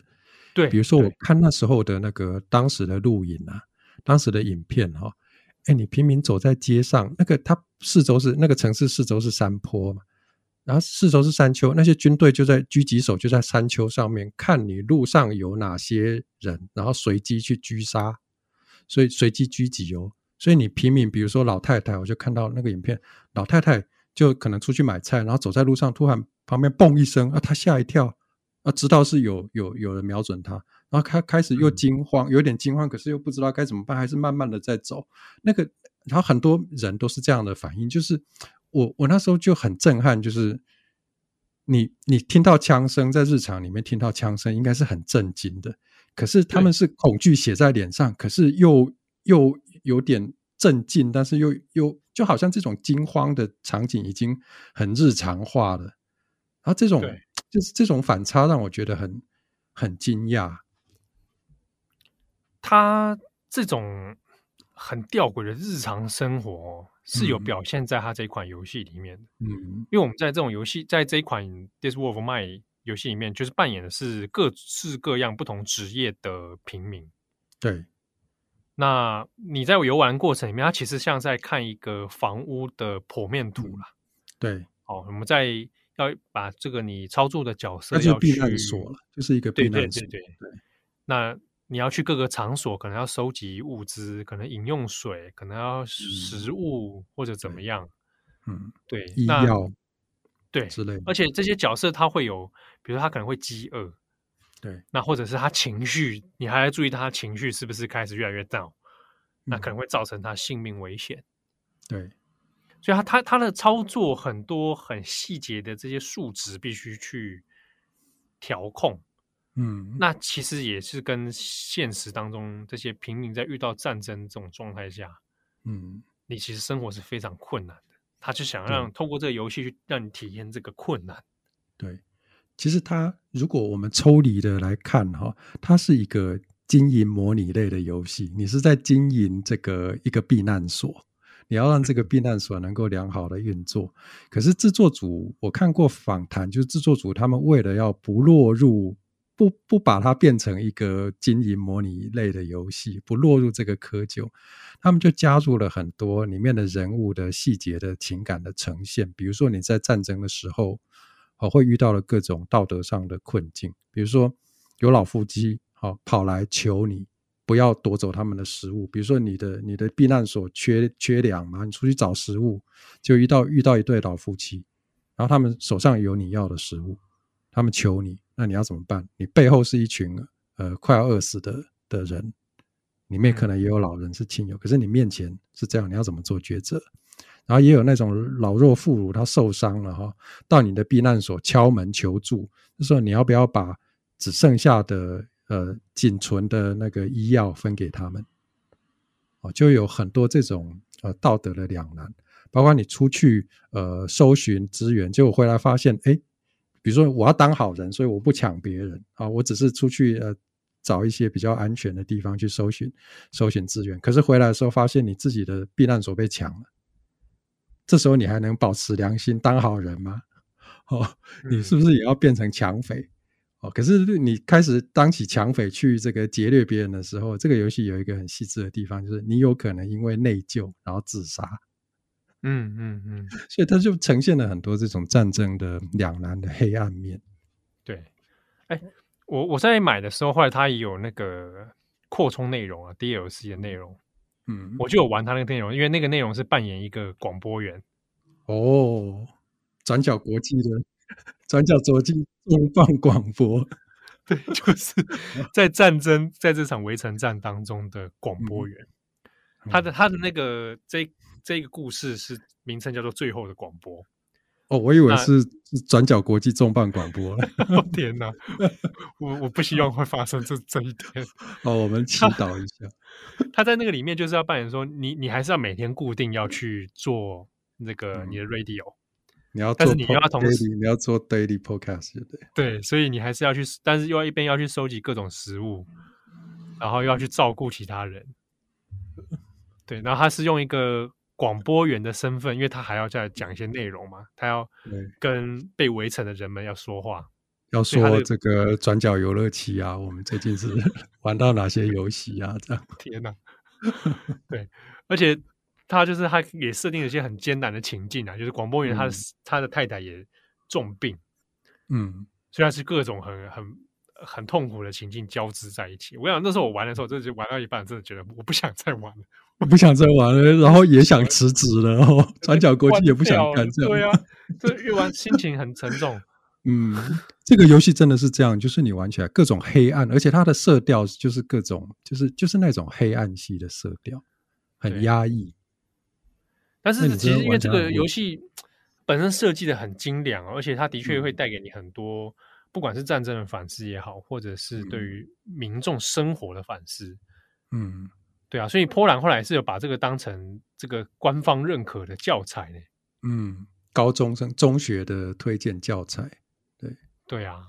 对，比如说我看那时候的那个当时的录影啊，当时的影片哈，哎，你平民走在街上，那个它四周是那个城市四周是山坡嘛。然后四周是山丘，那些军队就在狙击手就在山丘上面看你路上有哪些人，然后随机去狙杀，所以随机狙击哦。所以你平民，比如说老太太，我就看到那个影片，老太太就可能出去买菜，然后走在路上，突然旁边嘣一声啊，她吓一跳啊，知道是有有有人瞄准她，然后她开始又惊慌，有点惊慌，可是又不知道该怎么办，还是慢慢的在走。那个，然后很多人都是这样的反应，就是。我我那时候就很震撼，就是你你听到枪声，在日常里面听到枪声，应该是很震惊的。可是他们是恐惧写在脸上，可是又又有点镇静，但是又又就好像这种惊慌的场景已经很日常化了。然后这种就是这种反差让我觉得很很惊讶。他这种很吊诡的日常生活。是有表现在他这款游戏里面的，嗯，因为我们在这种游戏，在这一款《This War of Mine》游戏里面，就是扮演的是各式各样不同职业的平民。对，那你在游玩过程里面，它其实像在看一个房屋的剖面图啦。对，好，我们在要把这个你操作的角色要去避难所了，就是一个避难所。对对对对，那。你要去各个场所，可能要收集物资，可能饮用水，可能要食物、嗯、或者怎么样，嗯，对，医药，对之类。而且这些角色他会有，比如他可能会饥饿，对，那或者是他情绪，你还要注意他情绪是不是开始越来越 down，、嗯、那可能会造成他性命危险。对，所以他他他的操作很多很细节的这些数值必须去调控。嗯，那其实也是跟现实当中这些平民在遇到战争这种状态下，嗯，你其实生活是非常困难的。他就想让通过这个游戏去让你体验这个困难。对，其实它如果我们抽离的来看哈，它是一个经营模拟类的游戏。你是在经营这个一个避难所，你要让这个避难所能够良好的运作。可是制作组我看过访谈，就是制作组他们为了要不落入不不把它变成一个经营模拟类的游戏，不落入这个窠臼，他们就加入了很多里面的人物的细节的情感的呈现。比如说你在战争的时候，哦，会遇到了各种道德上的困境。比如说有老夫妻，哦跑来求你不要夺走他们的食物。比如说你的你的避难所缺缺粮嘛，你出去找食物，就遇到遇到一对老夫妻，然后他们手上有你要的食物，他们求你。那你要怎么办？你背后是一群呃快要饿死的的人，里面可能也有老人是亲友，可是你面前是这样，你要怎么做抉择？然后也有那种老弱妇孺，他受伤了哈，到你的避难所敲门求助，就说你要不要把只剩下的呃仅存的那个医药分给他们？哦，就有很多这种呃道德的两难，包括你出去呃搜寻资源，结果回来发现哎。诶比如说，我要当好人，所以我不抢别人啊，我只是出去呃找一些比较安全的地方去搜寻搜寻资源。可是回来的时候，发现你自己的避难所被抢了，这时候你还能保持良心当好人吗？哦，你是不是也要变成抢匪？哦，可是你开始当起抢匪去这个劫掠别人的时候，这个游戏有一个很细致的地方，就是你有可能因为内疚然后自杀。嗯嗯嗯，所以它就呈现了很多这种战争的两难的黑暗面。对，哎，我我在买的时候，后来它也有那个扩充内容啊，DLC 的内容。嗯，我就有玩它那个内容，因为那个内容是扮演一个广播员。哦，转角国际的转角国际重磅广播，对，就是在战争在这场围城战当中的广播员。嗯、他的他的那个这。这个故事是名称叫做《最后的广播》哦，我以为是转角国际重磅广播。哦天哪，我我不希望会发生这这一天。哦，我们祈 祷一下。他在那个里面就是要扮演说，你你还是要每天固定要去做那个你的 radio，、嗯、你要，但是你要同时你要做 daily podcast 对对，所以你还是要去，但是又要一边要去收集各种食物，然后又要去照顾其他人。对，然后他是用一个。广播员的身份，因为他还要再讲一些内容嘛，他要跟被围城的人们要说话，要说这个转角游乐器啊，我们最近是 玩到哪些游戏啊？这样，天哪！对，而且他就是他也设定了一些很艰难的情境啊，就是广播员他的、嗯、他的太太也重病，嗯，虽然是各种很很很痛苦的情境交织在一起。我想那时候我玩的时候，真的就玩到一半，真的觉得我不想再玩了，我不想再玩了，然后也想辞职了，然后 转角国际也不想干这样，对啊，这越玩心情很沉重。嗯，这个游戏真的是这样，就是你玩起来各种黑暗，而且它的色调就是各种，就是就是那种黑暗系的色调，很压抑。但是其实因为这个游戏本身设计的很精良，而且它的确会带给你很多，嗯、不管是战争的反思也好，或者是对于民众生活的反思。嗯，对啊，所以波兰后来是有把这个当成这个官方认可的教材呢。嗯，高中生中学的推荐教材。对对啊，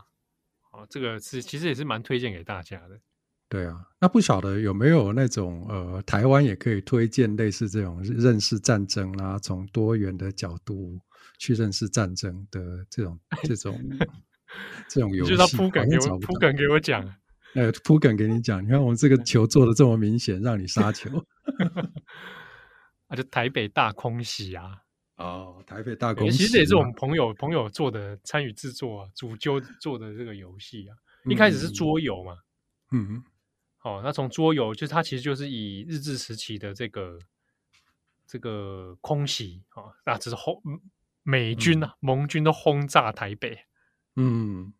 哦，这个是其实也是蛮推荐给大家的。对啊，那不晓得有没有那种呃，台湾也可以推荐类似这种认识战争啦、啊，从多元的角度去认识战争的这种这种 这种游戏。就他铺梗给我铺梗给我讲，哎，铺梗给你讲。你看我们这个球做的这么明显，让你杀球，啊，就台北大空袭啊。哦，台北大空袭，其实也是我们朋友朋友做的，参与制作啊，主揪做的这个游戏啊。一开始是桌游嘛，嗯，哦，那从桌游，就是它其实就是以日治时期的这个这个空袭啊，那只是轰美军啊，嗯、盟军都轰炸台北，嗯，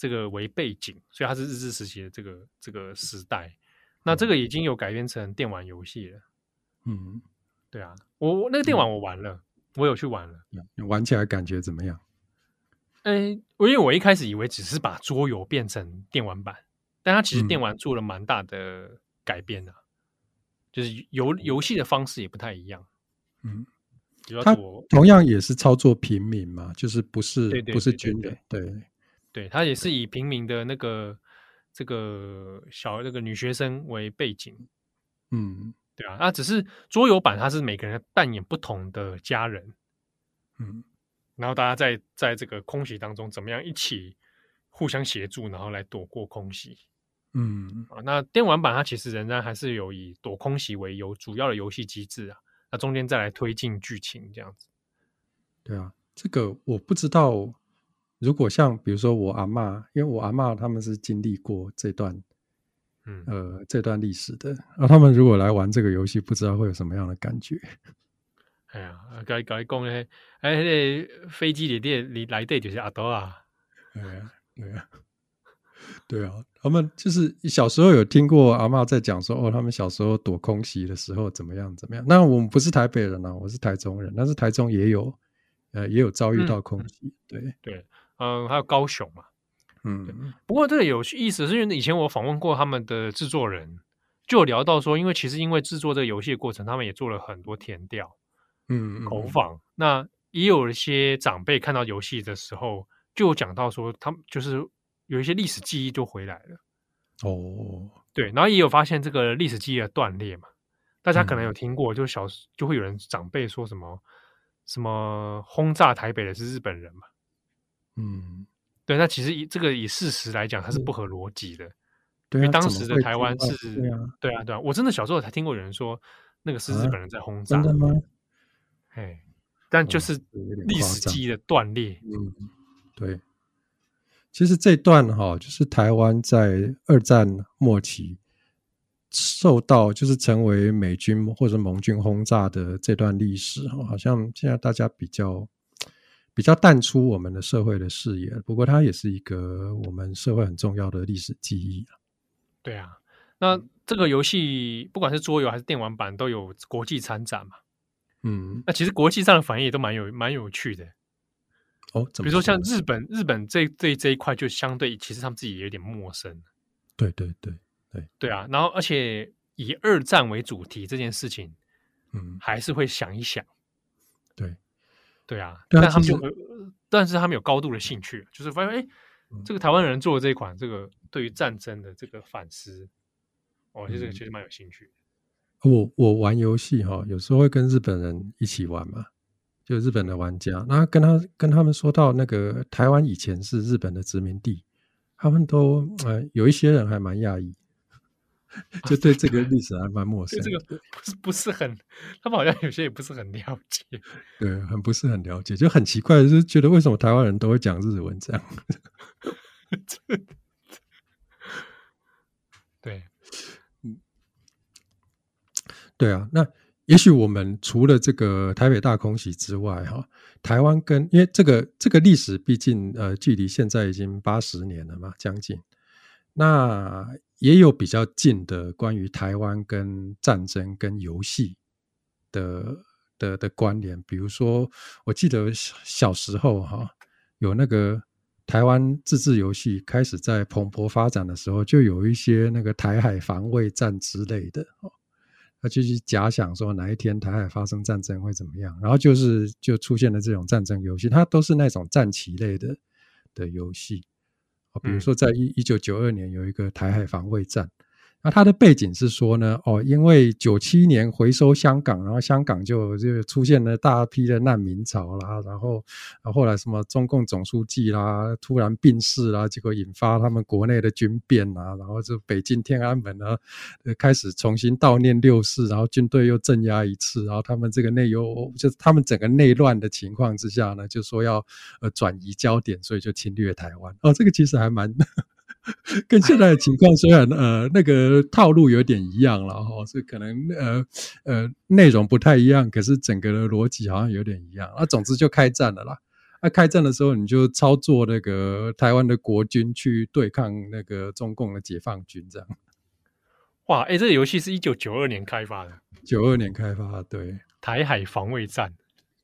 这个为背景，所以它是日治时期的这个这个时代。那这个已经有改编成电玩游戏了，嗯，对啊，我那个电玩我玩了。嗯我有去玩了，你玩起来感觉怎么样？诶，我因为我一开始以为只是把桌游变成电玩版，但它其实电玩做了蛮大的改变的，嗯、就是游游戏的方式也不太一样。嗯，它同样也是操作平民嘛，就是不是不是军人，对对，它也是以平民的那个这个小那个女学生为背景，嗯。对啊，那只是桌游版，它是每个人扮演不同的家人，嗯，然后大家在在这个空袭当中，怎么样一起互相协助，然后来躲过空袭，嗯。啊，那电玩版它其实仍然还是有以躲空袭为由主要的游戏机制啊，那中间再来推进剧情这样子。对啊，这个我不知道，如果像比如说我阿嬷，因为我阿嬷他们是经历过这段。嗯，呃，这段历史的，那、啊、他们如果来玩这个游戏，不知道会有什么样的感觉。哎呀，该该讲呢，哎，那个、飞机里面里来的就是阿多啊。对啊，对啊，对啊，他们就是小时候有听过阿嬷在讲说，哦，他们小时候躲空袭的时候怎么样怎么样。那我们不是台北人啊，我是台中人，但是台中也有，呃，也有遭遇到空袭。嗯、对对，嗯，还有高雄嘛。嗯，不过这个有意思，是因为以前我访问过他们的制作人，就有聊到说，因为其实因为制作这个游戏的过程，他们也做了很多填调，嗯，口访。那也有一些长辈看到游戏的时候，就有讲到说，他们就是有一些历史记忆就回来了。哦，对，然后也有发现这个历史记忆的断裂嘛。大家可能有听过，就小就会有人长辈说什么什么轰炸台北的是日本人嘛，嗯。对，那其实以这个以事实来讲，它是不合逻辑的。对，因为当时的台湾是，对啊，对啊，对啊。我真的小时候才听过有人说，那个是日本人在轰炸。啊、真的吗？哎，但就是历史记忆的断裂。嗯，对。其实这段哈，就是台湾在二战末期受到，就是成为美军或者盟军轰炸的这段历史，好像现在大家比较。比较淡出我们的社会的视野，不过它也是一个我们社会很重要的历史记忆。对啊，那这个游戏不管是桌游还是电玩版，都有国际参展嘛。嗯，那其实国际上的反应也都蛮有蛮有趣的。哦，比如说像日本，日本这这这一块就相对其实他们自己也有点陌生。对对对对对啊，然后而且以二战为主题这件事情，嗯，还是会想一想。对。对啊，但他们就，但是他们有高度的兴趣，就是发现，哎，这个台湾人做的这一款，这个对于战争的这个反思，哦，其实这个其实蛮有兴趣。我我玩游戏哈，有时候会跟日本人一起玩嘛，就日本的玩家，那跟他跟他们说到那个台湾以前是日本的殖民地，他们都呃有一些人还蛮讶异，就对这个历史还蛮陌生。这个不是不是很，他们好像有些也不是很了解。对，很不是很了解，就很奇怪，就是觉得为什么台湾人都会讲日文这样。对，嗯，对啊，那也许我们除了这个台北大空袭之外，哈，台湾跟因为这个这个历史，毕竟呃，距离现在已经八十年了嘛，将近。那也有比较近的关于台湾跟战争跟游戏的的的关联，比如说，我记得小时候哈，有那个。台湾自制游戏开始在蓬勃发展的时候，就有一些那个台海防卫战之类的哦，他就去假想说哪一天台海发生战争会怎么样，然后就是就出现了这种战争游戏，它都是那种战棋类的的游戏，比如说在一一九九二年有一个台海防卫战。那它的背景是说呢，哦，因为九七年回收香港，然后香港就就出现了大批的难民潮啦，然后，然后来什么中共总书记啦突然病逝啦，结果引发他们国内的军变啊，然后就北京天安门呢开始重新悼念六四，然后军队又镇压一次，然后他们这个内忧就是他们整个内乱的情况之下呢，就说要呃转移焦点，所以就侵略台湾。哦，这个其实还蛮。跟现在的情况虽然呃那个套路有点一样了哈，是可能呃呃内容不太一样，可是整个的逻辑好像有点一样啊。总之就开战了啦。那、啊、开战的时候，你就操作那个台湾的国军去对抗那个中共的解放军，这样。哇，哎、欸，这个游戏是一九九二年开发的，九二年开发，对，台海防卫战，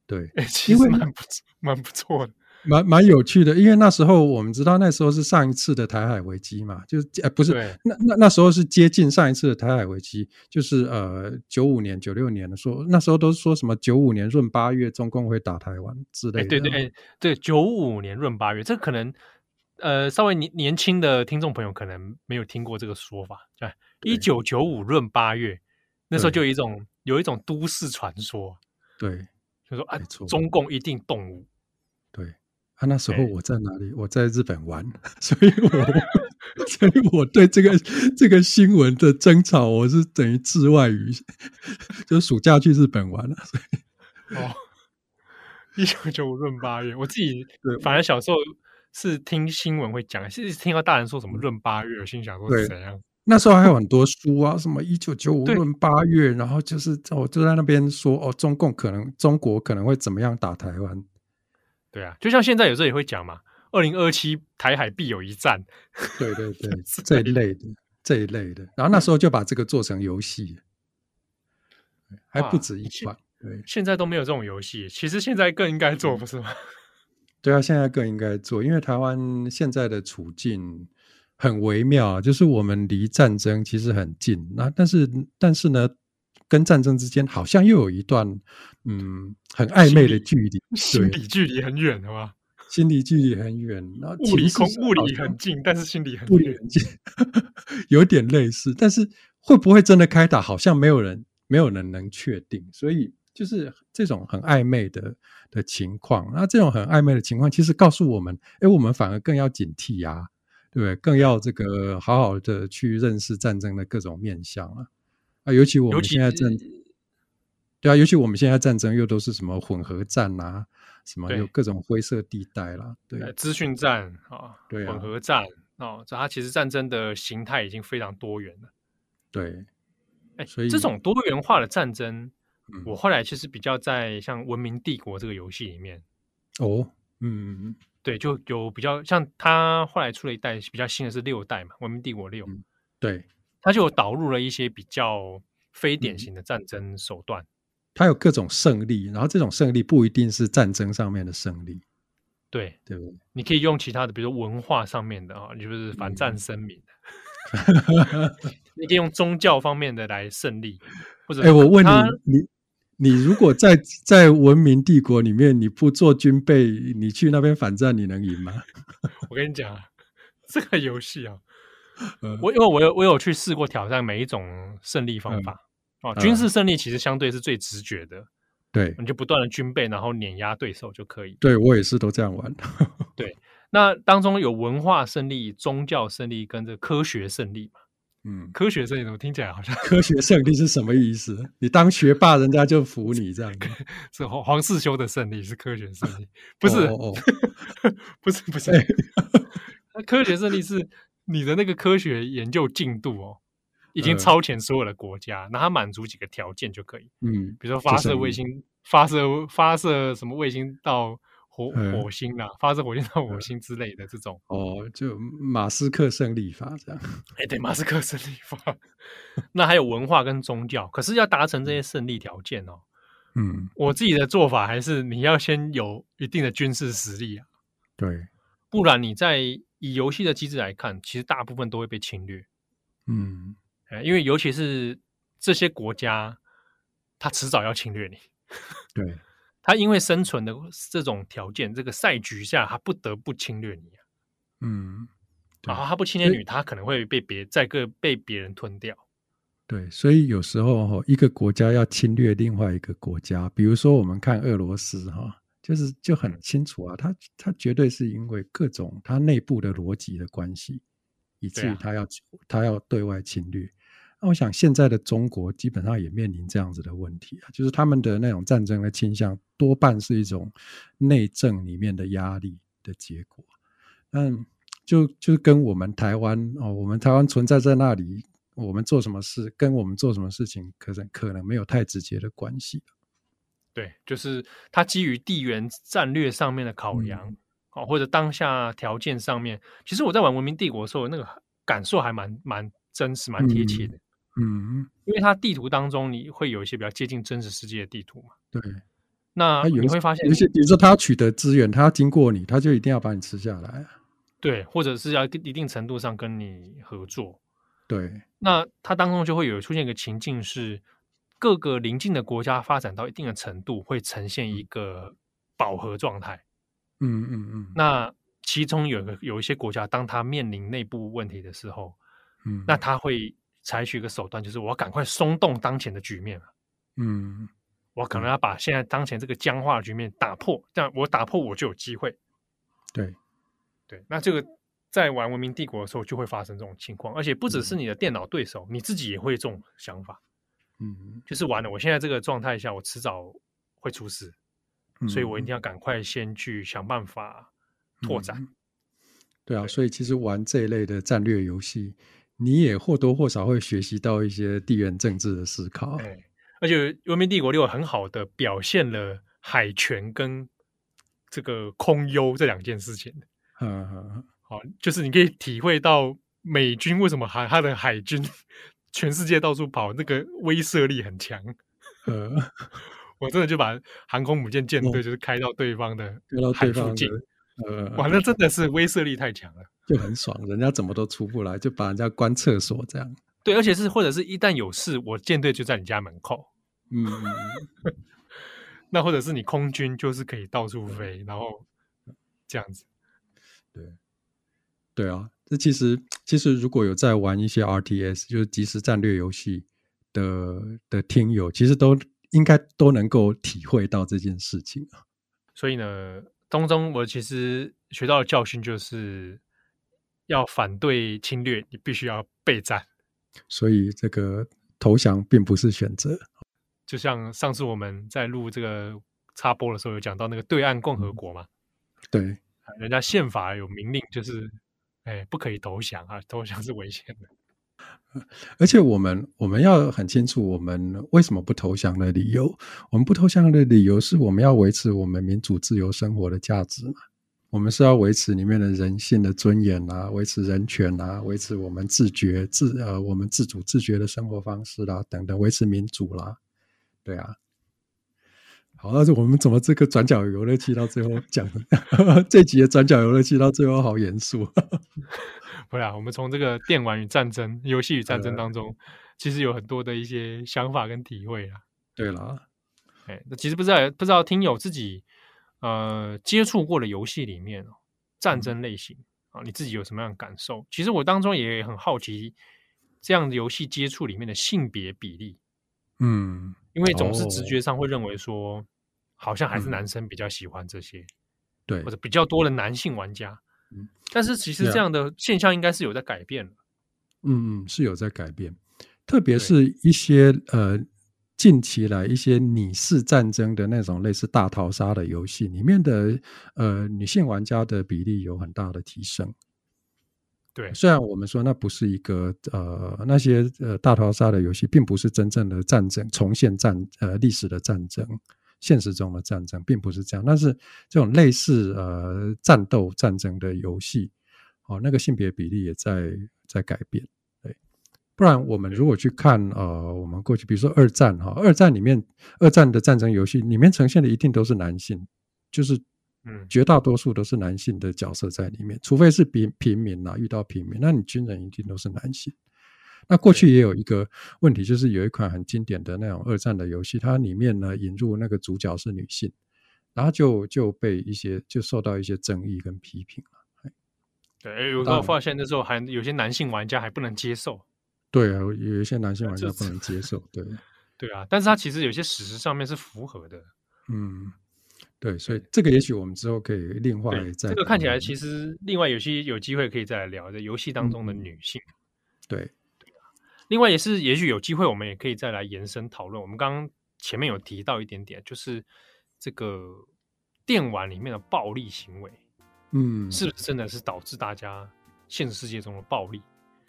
对，哎、欸，其实蛮不蛮不错的。蛮蛮有趣的，因为那时候我们知道，那时候是上一次的台海危机嘛，就是呃不是，那那那时候是接近上一次的台海危机，就是呃九五年、九六年的时候，那时候都是说什么九五年闰八月中共会打台湾之类的。对对对，九五年闰八月，这可能呃稍微年年轻的听众朋友可能没有听过这个说法，对，一九九五闰八月，那时候就有一种有一种都市传说，对，就说啊，中共一定动武，对。啊，那时候我在哪里？我在日本玩，所以我 所以我对这个这个新闻的争吵，我是等于置外于，就暑假去日本玩了。所以哦，一九九五闰八月，我自己反而小时候是听新闻会讲，是听到大人说什么闰八月，我心想说是怎样？那时候还有很多书啊，什么一九九五闰八月，然后就是我就在那边说哦，中共可能中国可能会怎么样打台湾。对啊，就像现在有时候也会讲嘛，二零二七台海必有一战。对对对，这一类的这一类的，然后那时候就把这个做成游戏，还不止一款。对，现在都没有这种游戏，其实现在更应该做，不是吗？对啊，现在更应该做，因为台湾现在的处境很微妙，就是我们离战争其实很近，那但是但是呢，跟战争之间好像又有一段嗯很暧昧的距离，心理距离很远，好吧？心理距离很远，然后物理空物理很近，但是心理很远，有点类似，但是会不会真的开打，好像没有人没有人能确定，所以就是这种很暧昧的的情况。那这种很暧昧的情况，其实告诉我们，哎，我们反而更要警惕呀，对不对？更要这个好好的去认识战争的各种面向啊。啊，尤其我们现在战，对啊，尤其我们现在战争又都是什么混合战啊，什么有各种灰色地带啦，对，资讯战啊，对啊，混合战哦，这它其实战争的形态已经非常多元了。对，哎，所以这种多元化的战争，嗯、我后来其实比较在像《文明帝国》这个游戏里面，哦，嗯，对，就有比较像它后来出了一代比较新的是六代嘛，《文明帝国六》，嗯，对。它就有导入了一些比较非典型的战争手段，嗯，它有各种胜利，然后这种胜利不一定是战争上面的胜利，对对不对？你可以用其他的，比如说文化上面的啊，就是反战声明，嗯、你可以用宗教方面的来胜利，或者哎，我问你，你你如果在在文明帝国里面，你不做军备，你去那边反战，你能赢吗？我跟你讲啊，这个游戏啊。我因为我有我有去试过挑战每一种胜利方法哦，军事胜利其实相对是最直觉的，对，你就不断的军备，然后碾压对手就可以。对，我也是都这样玩。对，那当中有文化胜利、宗教胜利跟这科学胜利嘛？嗯，科学胜利怎么听起来好像科学胜利是什么意思？你当学霸，人家就服你这样子。是黄黄世修的胜利是科学胜利，不是哦，哦，不是不是，那科学胜利是你的那个科学研究进度哦，已经超前所有的国家，那、呃、它满足几个条件就可以。嗯，比如说发射卫星，发射发射什么卫星到。火火星啦，发射火箭到火星之类的这种哦，就马斯克胜利法这样。哎、欸，对，马斯克胜利法。那还有文化跟宗教，可是要达成这些胜利条件哦。嗯，我自己的做法还是你要先有一定的军事实力啊。对，不然你在以游戏的机制来看，其实大部分都会被侵略。嗯，因为尤其是这些国家，他迟早要侵略你。对。他因为生存的这种条件，这个赛局下，他不得不侵略你啊。嗯，然后他不侵略你，他可能会被别再个被别人吞掉。对，所以有时候一个国家要侵略另外一个国家，比如说我们看俄罗斯哈，就是就很清楚啊，他他绝对是因为各种他内部的逻辑的关系，以至于他要他要对外侵略。那我想，现在的中国基本上也面临这样子的问题啊，就是他们的那种战争的倾向，多半是一种内政里面的压力的结果。嗯，就就跟我们台湾哦，我们台湾存在在那里，我们做什么事，跟我们做什么事情，可能可能没有太直接的关系。对，就是它基于地缘战略上面的考量，哦、嗯，或者当下条件上面。其实我在玩《文明帝国》的时候，那个感受还蛮蛮真实、蛮贴切的。嗯嗯，因为它地图当中你会有一些比较接近真实世界的地图嘛。对，那你会发现有些，比如说他要取得资源，他要经过你，他就一定要把你吃下来。对，或者是要一定程度上跟你合作。对，那它当中就会有出现一个情境，是各个邻近的国家发展到一定的程度，会呈现一个饱和状态。嗯嗯嗯。那其中有个有一些国家，当他面临内部问题的时候，嗯，那他会。采取一个手段，就是我要赶快松动当前的局面。嗯，我可能要把现在当前这个僵化的局面打破，这样我打破我就有机会。对，对，那这个在玩文明帝国的时候就会发生这种情况，而且不只是你的电脑对手，嗯、你自己也会这种想法。嗯，就是完了，我现在这个状态下，我迟早会出事，嗯、所以我一定要赶快先去想办法拓展。嗯、对啊，对，所以其实玩这一类的战略游戏。你也或多或少会学习到一些地缘政治的思考，对，而且《文明帝国六》很好的表现了海权跟这个空优这两件事情。嗯嗯，好，就是你可以体会到美军为什么海他的海军全世界到处跑，那个威慑力很强。呃，我真的就把航空母舰舰队就是开到对方的海附近。呃，哇，那真的是威慑力太强了，就很爽，人家怎么都出不来，就把人家关厕所这样。对，而且是或者是一旦有事，我舰队就在你家门口。嗯，那或者是你空军就是可以到处飞，然后这样子。对，对啊，这其实其实如果有在玩一些 RTS，就是即时战略游戏的的听友，其实都应该都能够体会到这件事情啊。所以呢。当中，我其实学到的教训就是要反对侵略，你必须要备战。所以，这个投降并不是选择。就像上次我们在录这个插播的时候，有讲到那个对岸共和国嘛？对，人家宪法有明令，就是哎，不可以投降啊，投降是危险的。而且我们我们要很清楚，我们为什么不投降的理由。我们不投降的理由是我们要维持我们民主自由生活的价值嘛。我们是要维持里面的人性的尊严啊，维持人权啊，维持我们自觉自呃我们自主自觉的生活方式啦，等等，维持民主啦。对啊。好，那是我们怎么这个转角游乐器到最后讲 这集的转角游乐器到最后好严肃。不啊，我们从这个电玩与战争、游戏与战争当中，其实有很多的一些想法跟体会啊。对了，哎，那其实不知道不知道听友自己呃接触过的游戏里面战争类型啊，你自己有什么样的感受？其实我当中也很好奇，这样的游戏接触里面的性别比例，嗯，因为总是直觉上会认为说，好像还是男生比较喜欢这些，对，或者比较多的男性玩家。但是其实这样的现象应该是有在改变了。嗯嗯，是有在改变，特别是一些呃近期来一些拟式战争的那种类似大逃杀的游戏里面的呃女性玩家的比例有很大的提升。对，虽然我们说那不是一个呃那些呃大逃杀的游戏，并不是真正的战争重现战呃历史的战争，现实中的战争并不是这样。但是这种类似呃战斗战争的游戏，哦，那个性别比例也在在改变。对，不然我们如果去看呃我们过去比如说二战哈，二战里面二战的战争游戏里面呈现的一定都是男性，就是。嗯，绝大多数都是男性的角色在里面，除非是平平民啦，遇到平民，那你军人一定都是男性。那过去也有一个问题，就是有一款很经典的那种二战的游戏，它里面呢引入那个主角是女性，然后就就被一些就受到一些争议跟批评了。对，有个我发现那时候还有些男性玩家还不能接受。对啊，有一些男性玩家不能接受。对，对啊，但是他其实有些史实上面是符合的。嗯。对，所以这个也许我们之后可以另外再。这个看起来其实另外有些有机会可以再来聊，在游戏当中的女性。嗯、对，对啊。另外也是，也许有机会我们也可以再来延伸讨论。我们刚刚前面有提到一点点，就是这个电玩里面的暴力行为，嗯，是不是真的是导致大家现实世界中的暴力？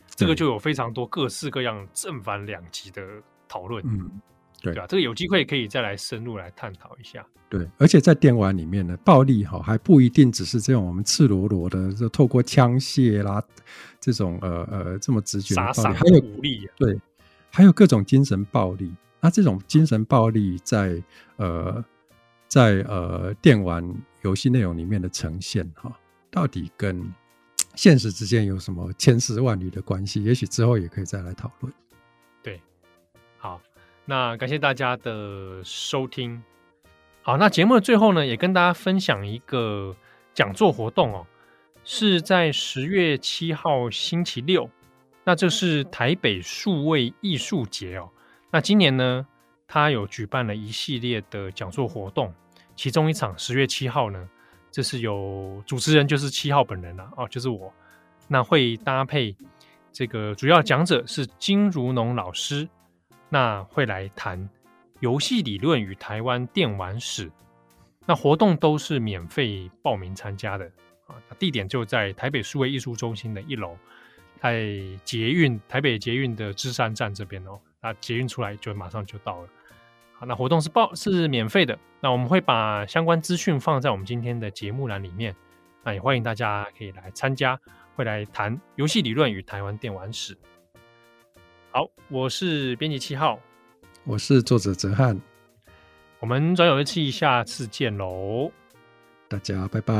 这个就有非常多各式各样正反两极的讨论。嗯。对啊，这个有机会可以再来深入来探讨一下。对，而且在电玩里面呢，暴力哈还不一定只是这种我们赤裸裸的，就透过枪械啦这种呃呃这么直觉的暴力，傻傻还有武力、啊，对，还有各种精神暴力。那这种精神暴力在呃在呃电玩游戏内容里面的呈现哈，到底跟 现实之间有什么千丝万缕的关系？也许之后也可以再来讨论。那感谢大家的收听，好，那节目的最后呢，也跟大家分享一个讲座活动哦，是在十月七号星期六，那这是台北数位艺术节哦。那今年呢，他有举办了一系列的讲座活动，其中一场十月七号呢，这是有主持人就是七号本人了、啊、哦，就是我，那会搭配这个主要讲者是金如农老师。那会来谈游戏理论与台湾电玩史，那活动都是免费报名参加的啊，地点就在台北数位艺术中心的一楼，在捷运台北捷运的芝山站这边哦，那捷运出来就马上就到了。好，那活动是报是免费的，那我们会把相关资讯放在我们今天的节目栏里面，那也欢迎大家可以来参加，会来谈游戏理论与台湾电玩史。好，我是编辑七号，我是作者哲翰，我们转有一期下次见喽，大家拜拜。